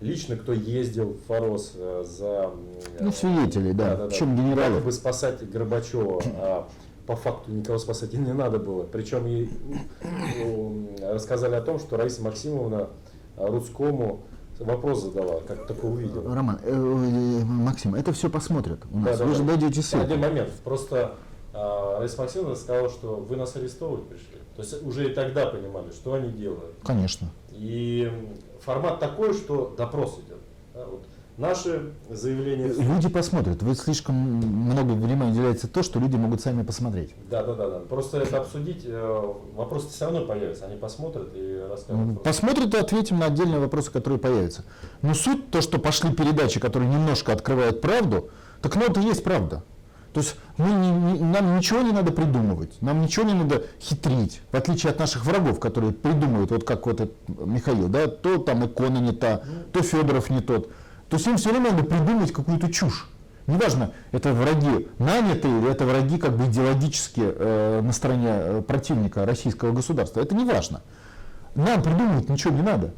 [SPEAKER 1] лично кто ездил в Фарос э, за... м,
[SPEAKER 2] Ну, свидетелей, да. Причем генералы.
[SPEAKER 1] Якобы спасать Горбачева, а по факту никого спасать и не надо было. Причем ей м, рассказали о том, что Раиса Максимовна Рудскому вопрос задала, как такое увидел.
[SPEAKER 2] Роман, э, э, Максим, это все посмотрят у нас.
[SPEAKER 1] Да-да-да.
[SPEAKER 2] Вы же дадите ссылку.
[SPEAKER 1] Один момент. Просто а, Раиса Максимовна сказала, что вы нас арестовывать пришли. То есть уже и тогда понимали, что они делают.
[SPEAKER 2] Конечно.
[SPEAKER 1] И формат такой, что допрос идет. Да, вот Наши заявления...
[SPEAKER 2] Люди посмотрят. Вы слишком много внимания уделяете то, что люди могут сами посмотреть.
[SPEAKER 1] Да, да, да, да. Просто это обсудить, э, вопросы все равно появятся. Они посмотрят и расскажут.
[SPEAKER 2] Посмотрят и ответим на отдельные вопросы, которые появятся. Но суть то, что пошли передачи, которые немножко открывают правду, так ну это и есть правда. То есть мы не- не- нам ничего не надо придумывать, нам ничего не надо хитрить, в отличие от наших врагов, которые придумывают, вот как вот этот Михаил, да, то там икона не та, то Федоров не тот. То есть им все время надо придумать какую-то чушь. Неважно, это враги нанятые или это враги как бы идеологически э, на стороне э, противника российского государства. Это не важно. Нам придумывать ничего не надо.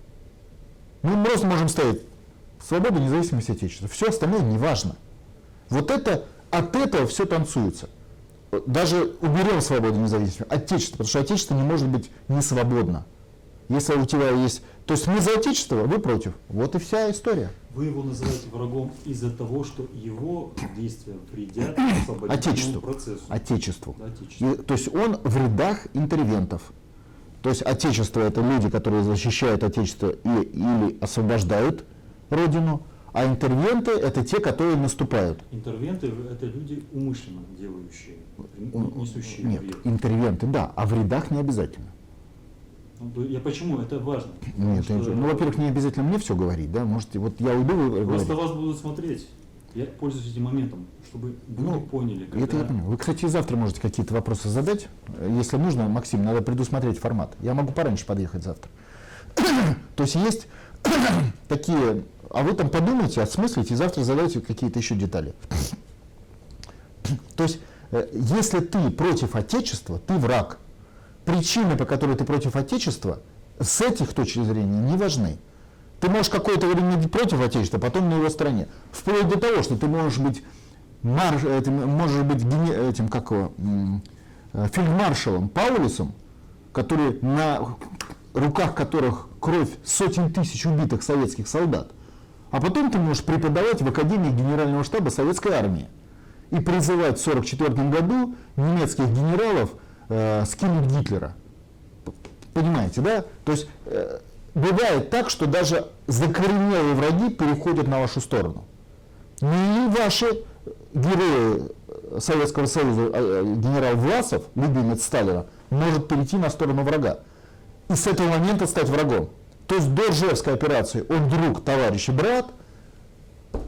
[SPEAKER 2] Мы просто можем ставить свобода, независимость, отечество. Все остальное не важно. Вот это, от этого все танцуется. Даже уберем свободу, независимость, отечество, потому что отечество не может быть не свободно. Если у тебя есть... То есть мы за отечество, вы против. Вот и вся история.
[SPEAKER 3] Вы его называете врагом из-за того, что его действия вредят
[SPEAKER 2] Отечеству.
[SPEAKER 3] процессу.
[SPEAKER 2] Отечеству.
[SPEAKER 3] Отечеству.
[SPEAKER 2] И, то есть он в рядах интервентов. То есть отечество это люди, которые защищают отечество и, или освобождают родину, а интервенты это те, которые наступают.
[SPEAKER 3] Интервенты – это люди умышленно делающие, несущие
[SPEAKER 2] Нет,
[SPEAKER 3] вред.
[SPEAKER 2] интервенты, да, а в рядах не обязательно.
[SPEAKER 3] Ну, Я почему? Это важно.
[SPEAKER 2] Нет,
[SPEAKER 3] что
[SPEAKER 2] ну, во-первых, не обязательно мне все говорить, да, можете, вот я уйду, вы
[SPEAKER 3] Просто
[SPEAKER 2] говорите.
[SPEAKER 3] вас будут смотреть. Я пользуюсь этим моментом, чтобы люди
[SPEAKER 2] Ну,
[SPEAKER 3] поняли,
[SPEAKER 2] Это я
[SPEAKER 3] когда
[SPEAKER 2] понимаю. Вы, кстати, завтра можете какие-то вопросы задать. Если нужно, Максим, надо предусмотреть формат. Я могу пораньше подъехать завтра. То есть есть такие, а вы там подумайте, осмыслите, и завтра задайте какие-то еще детали. То есть, э, если ты против Отечества, ты враг. причины, по которой ты против Отечества, с этих точки зрения не важны. Ты можешь какое-то время быть против Отечества, потом на его стороне. Вплоть до того, что ты можешь быть, марш, э, ты можешь быть гене- этим, как его, э, фельдмаршалом Паулюсом, который на руках которых кровь сотен тысяч убитых советских солдат. А потом ты можешь преподавать в Академии Генерального штаба Советской Армии и призывать в 1944 году немецких генералов э, скинуть Гитлера. Понимаете, да? То есть э, бывает так, что даже закоренелые враги переходят на вашу сторону. Ну и ваши герои Советского Союза, э, э, генерал Власов, любимец Сталина, может перейти на сторону врага. И с этого момента стать врагом. То есть до Ржевской операции он друг, товарищ и брат,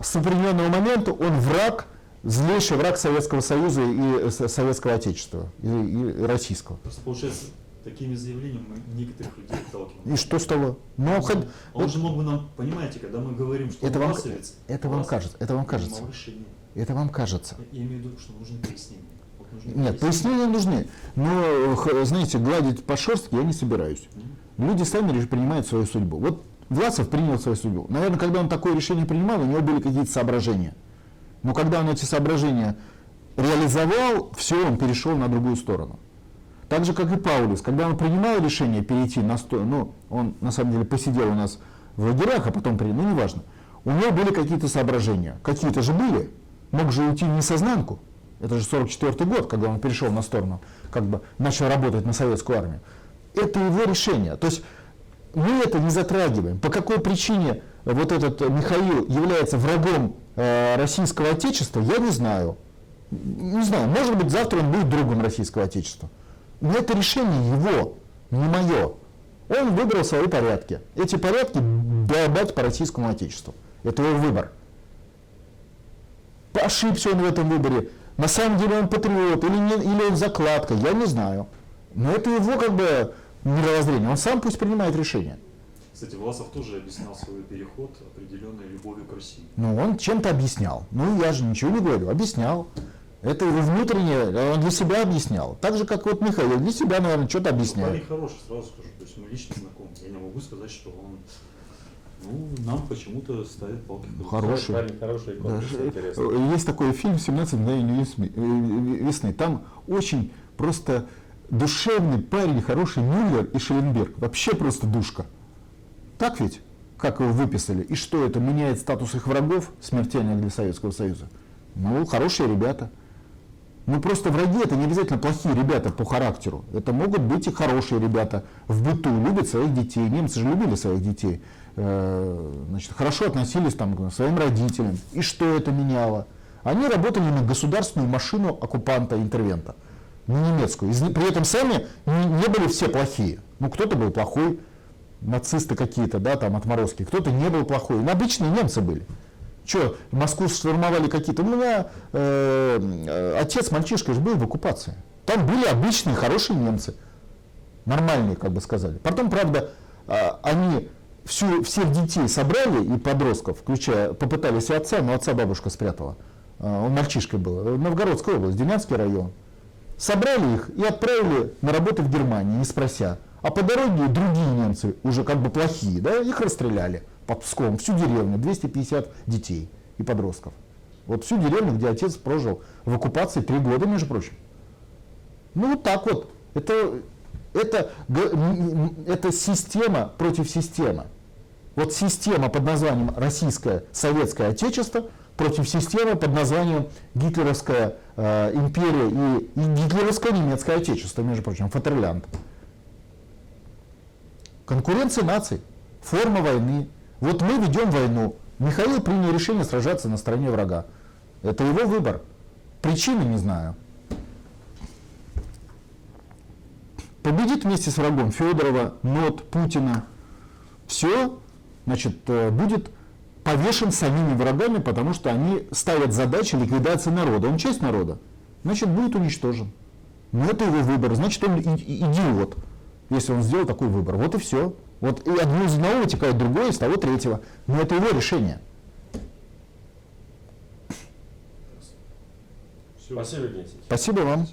[SPEAKER 2] с определенного момента он враг, злейший враг Советского Союза и э, Со- Советского Отечества, и, и российского.
[SPEAKER 3] Просто получается, такими заявлениями мы некоторых людей отталкиваем.
[SPEAKER 2] И что с того? Ну,
[SPEAKER 3] Он,
[SPEAKER 2] хоть-
[SPEAKER 3] он же мог бы нам, понимаете, когда мы говорим, что
[SPEAKER 2] Это
[SPEAKER 3] он
[SPEAKER 2] вам-
[SPEAKER 3] власовец,
[SPEAKER 2] это вам кажется, это вам кажется. это вам кажется.
[SPEAKER 3] Я имею в виду, что нужны пояснения. Вот нужны
[SPEAKER 2] Нет, пояснения нужны. Но, х- знаете, гладить по шерстке я не собираюсь. Люди сами принимают свою судьбу. Вот Власов принял свою судьбу. Наверное, когда он такое решение принимал, у него были какие-то соображения. Но когда он эти соображения реализовал, все, он перешел на другую сторону. Так же, как и Паулюс. Когда он принимал решение перейти на сторону, ну, он на самом деле посидел у нас в лагерях, а потом принял, ну, неважно. У него были какие-то соображения. Какие-то же были. Мог же уйти не сознанку. Это же 44 год, когда он перешел на сторону, как бы начал работать на советскую армию. Это его решение. То есть мы это не затрагиваем. По какой причине вот этот Михаил является врагом э, российского отечества, я не знаю. Не знаю, может быть, завтра он будет другом российского отечества. Но это решение его, не мое. Он выбрал свои порядки. Эти порядки долбать по российскому отечеству. Это его выбор. Ошибся он в этом выборе. На самом деле он патриот или, не, или он закладка, я не знаю. Но это его как бы мировоззрение. Он сам пусть принимает решение.
[SPEAKER 3] Кстати, Власов тоже объяснял свой переход определенной любовью к России.
[SPEAKER 2] Ну, он чем-то объяснял. Ну, я же ничего не говорю, объяснял. Это его внутреннее, он для себя объяснял. Так же, как вот Михаил, для себя, наверное, что-то
[SPEAKER 3] Парень
[SPEAKER 2] объясняет.
[SPEAKER 3] хороший, сразу скажу. То есть мы лично знакомы. Я не могу сказать, что он ну, нам почему-то ставит палки.
[SPEAKER 2] Хороший.
[SPEAKER 1] Парень хороший,
[SPEAKER 2] э. Есть такой фильм «17 мгновений весны». э, весны». Там очень просто душевный парень, хороший Мюллер и Шелленберг. Вообще просто душка. Так ведь? Как его выписали? И что это меняет статус их врагов, смертельных для Советского Союза? Ну, хорошие ребята. Ну, просто враги это не обязательно плохие ребята по характеру. Это могут быть и хорошие ребята в быту, любят своих детей. Немцы же любили своих детей. Э, Значит, хорошо относились там, к своим родителям. И что это меняло? Они работали на государственную машину оккупанта-интервента, на немецкую. При этом сами не, не были все плохие. Ну, кто-то был плохой, нацисты какие-то, да, там отморозки. Кто-то не был плохой. Ну, обычные немцы были. Что, Москву штурмовали какие-то? У меня э, э, отец мальчишка же был в оккупации. Там были обычные хорошие немцы. Нормальные, как бы сказали. Потом, правда, а, они всю, всех детей собрали и подростков, включая, попытались и отца, но отца бабушка спрятала. А, Он мальчишкой был. Новгородская область, Демянский район. Собрали их и отправили на работу в Германию, не спрося. А по дороге другие немцы, уже как бы плохие, да, их расстреляли под Пском, всю деревню, 250 детей и подростков. Вот всю деревню, где отец прожил в оккупации три года, между прочим. Ну вот так вот. Это, это, это система против системы. Вот система под названием Российское Советское Отечество против системы под названием Гитлеровская э, империя и, и Гитлеровское немецкое Отечество, между прочим, Фатерлянд. Конкуренция наций, форма войны. Вот мы ведем войну. Михаил принял решение сражаться на стороне врага. Это его выбор. Причины не знаю. Победит вместе с врагом Федорова, НОТ, Путина. Все, значит, э, будет повешен самими врагами, потому что они ставят задачи ликвидации народа. Он часть народа. Значит, будет уничтожен. Но это его выбор. Значит, он идиот, если он сделал такой выбор. Вот и все. Вот и одно из одного вытекает другое, из того третьего. Но это его решение.
[SPEAKER 3] Всё.
[SPEAKER 1] Спасибо, Алексеевич.
[SPEAKER 2] Спасибо вам.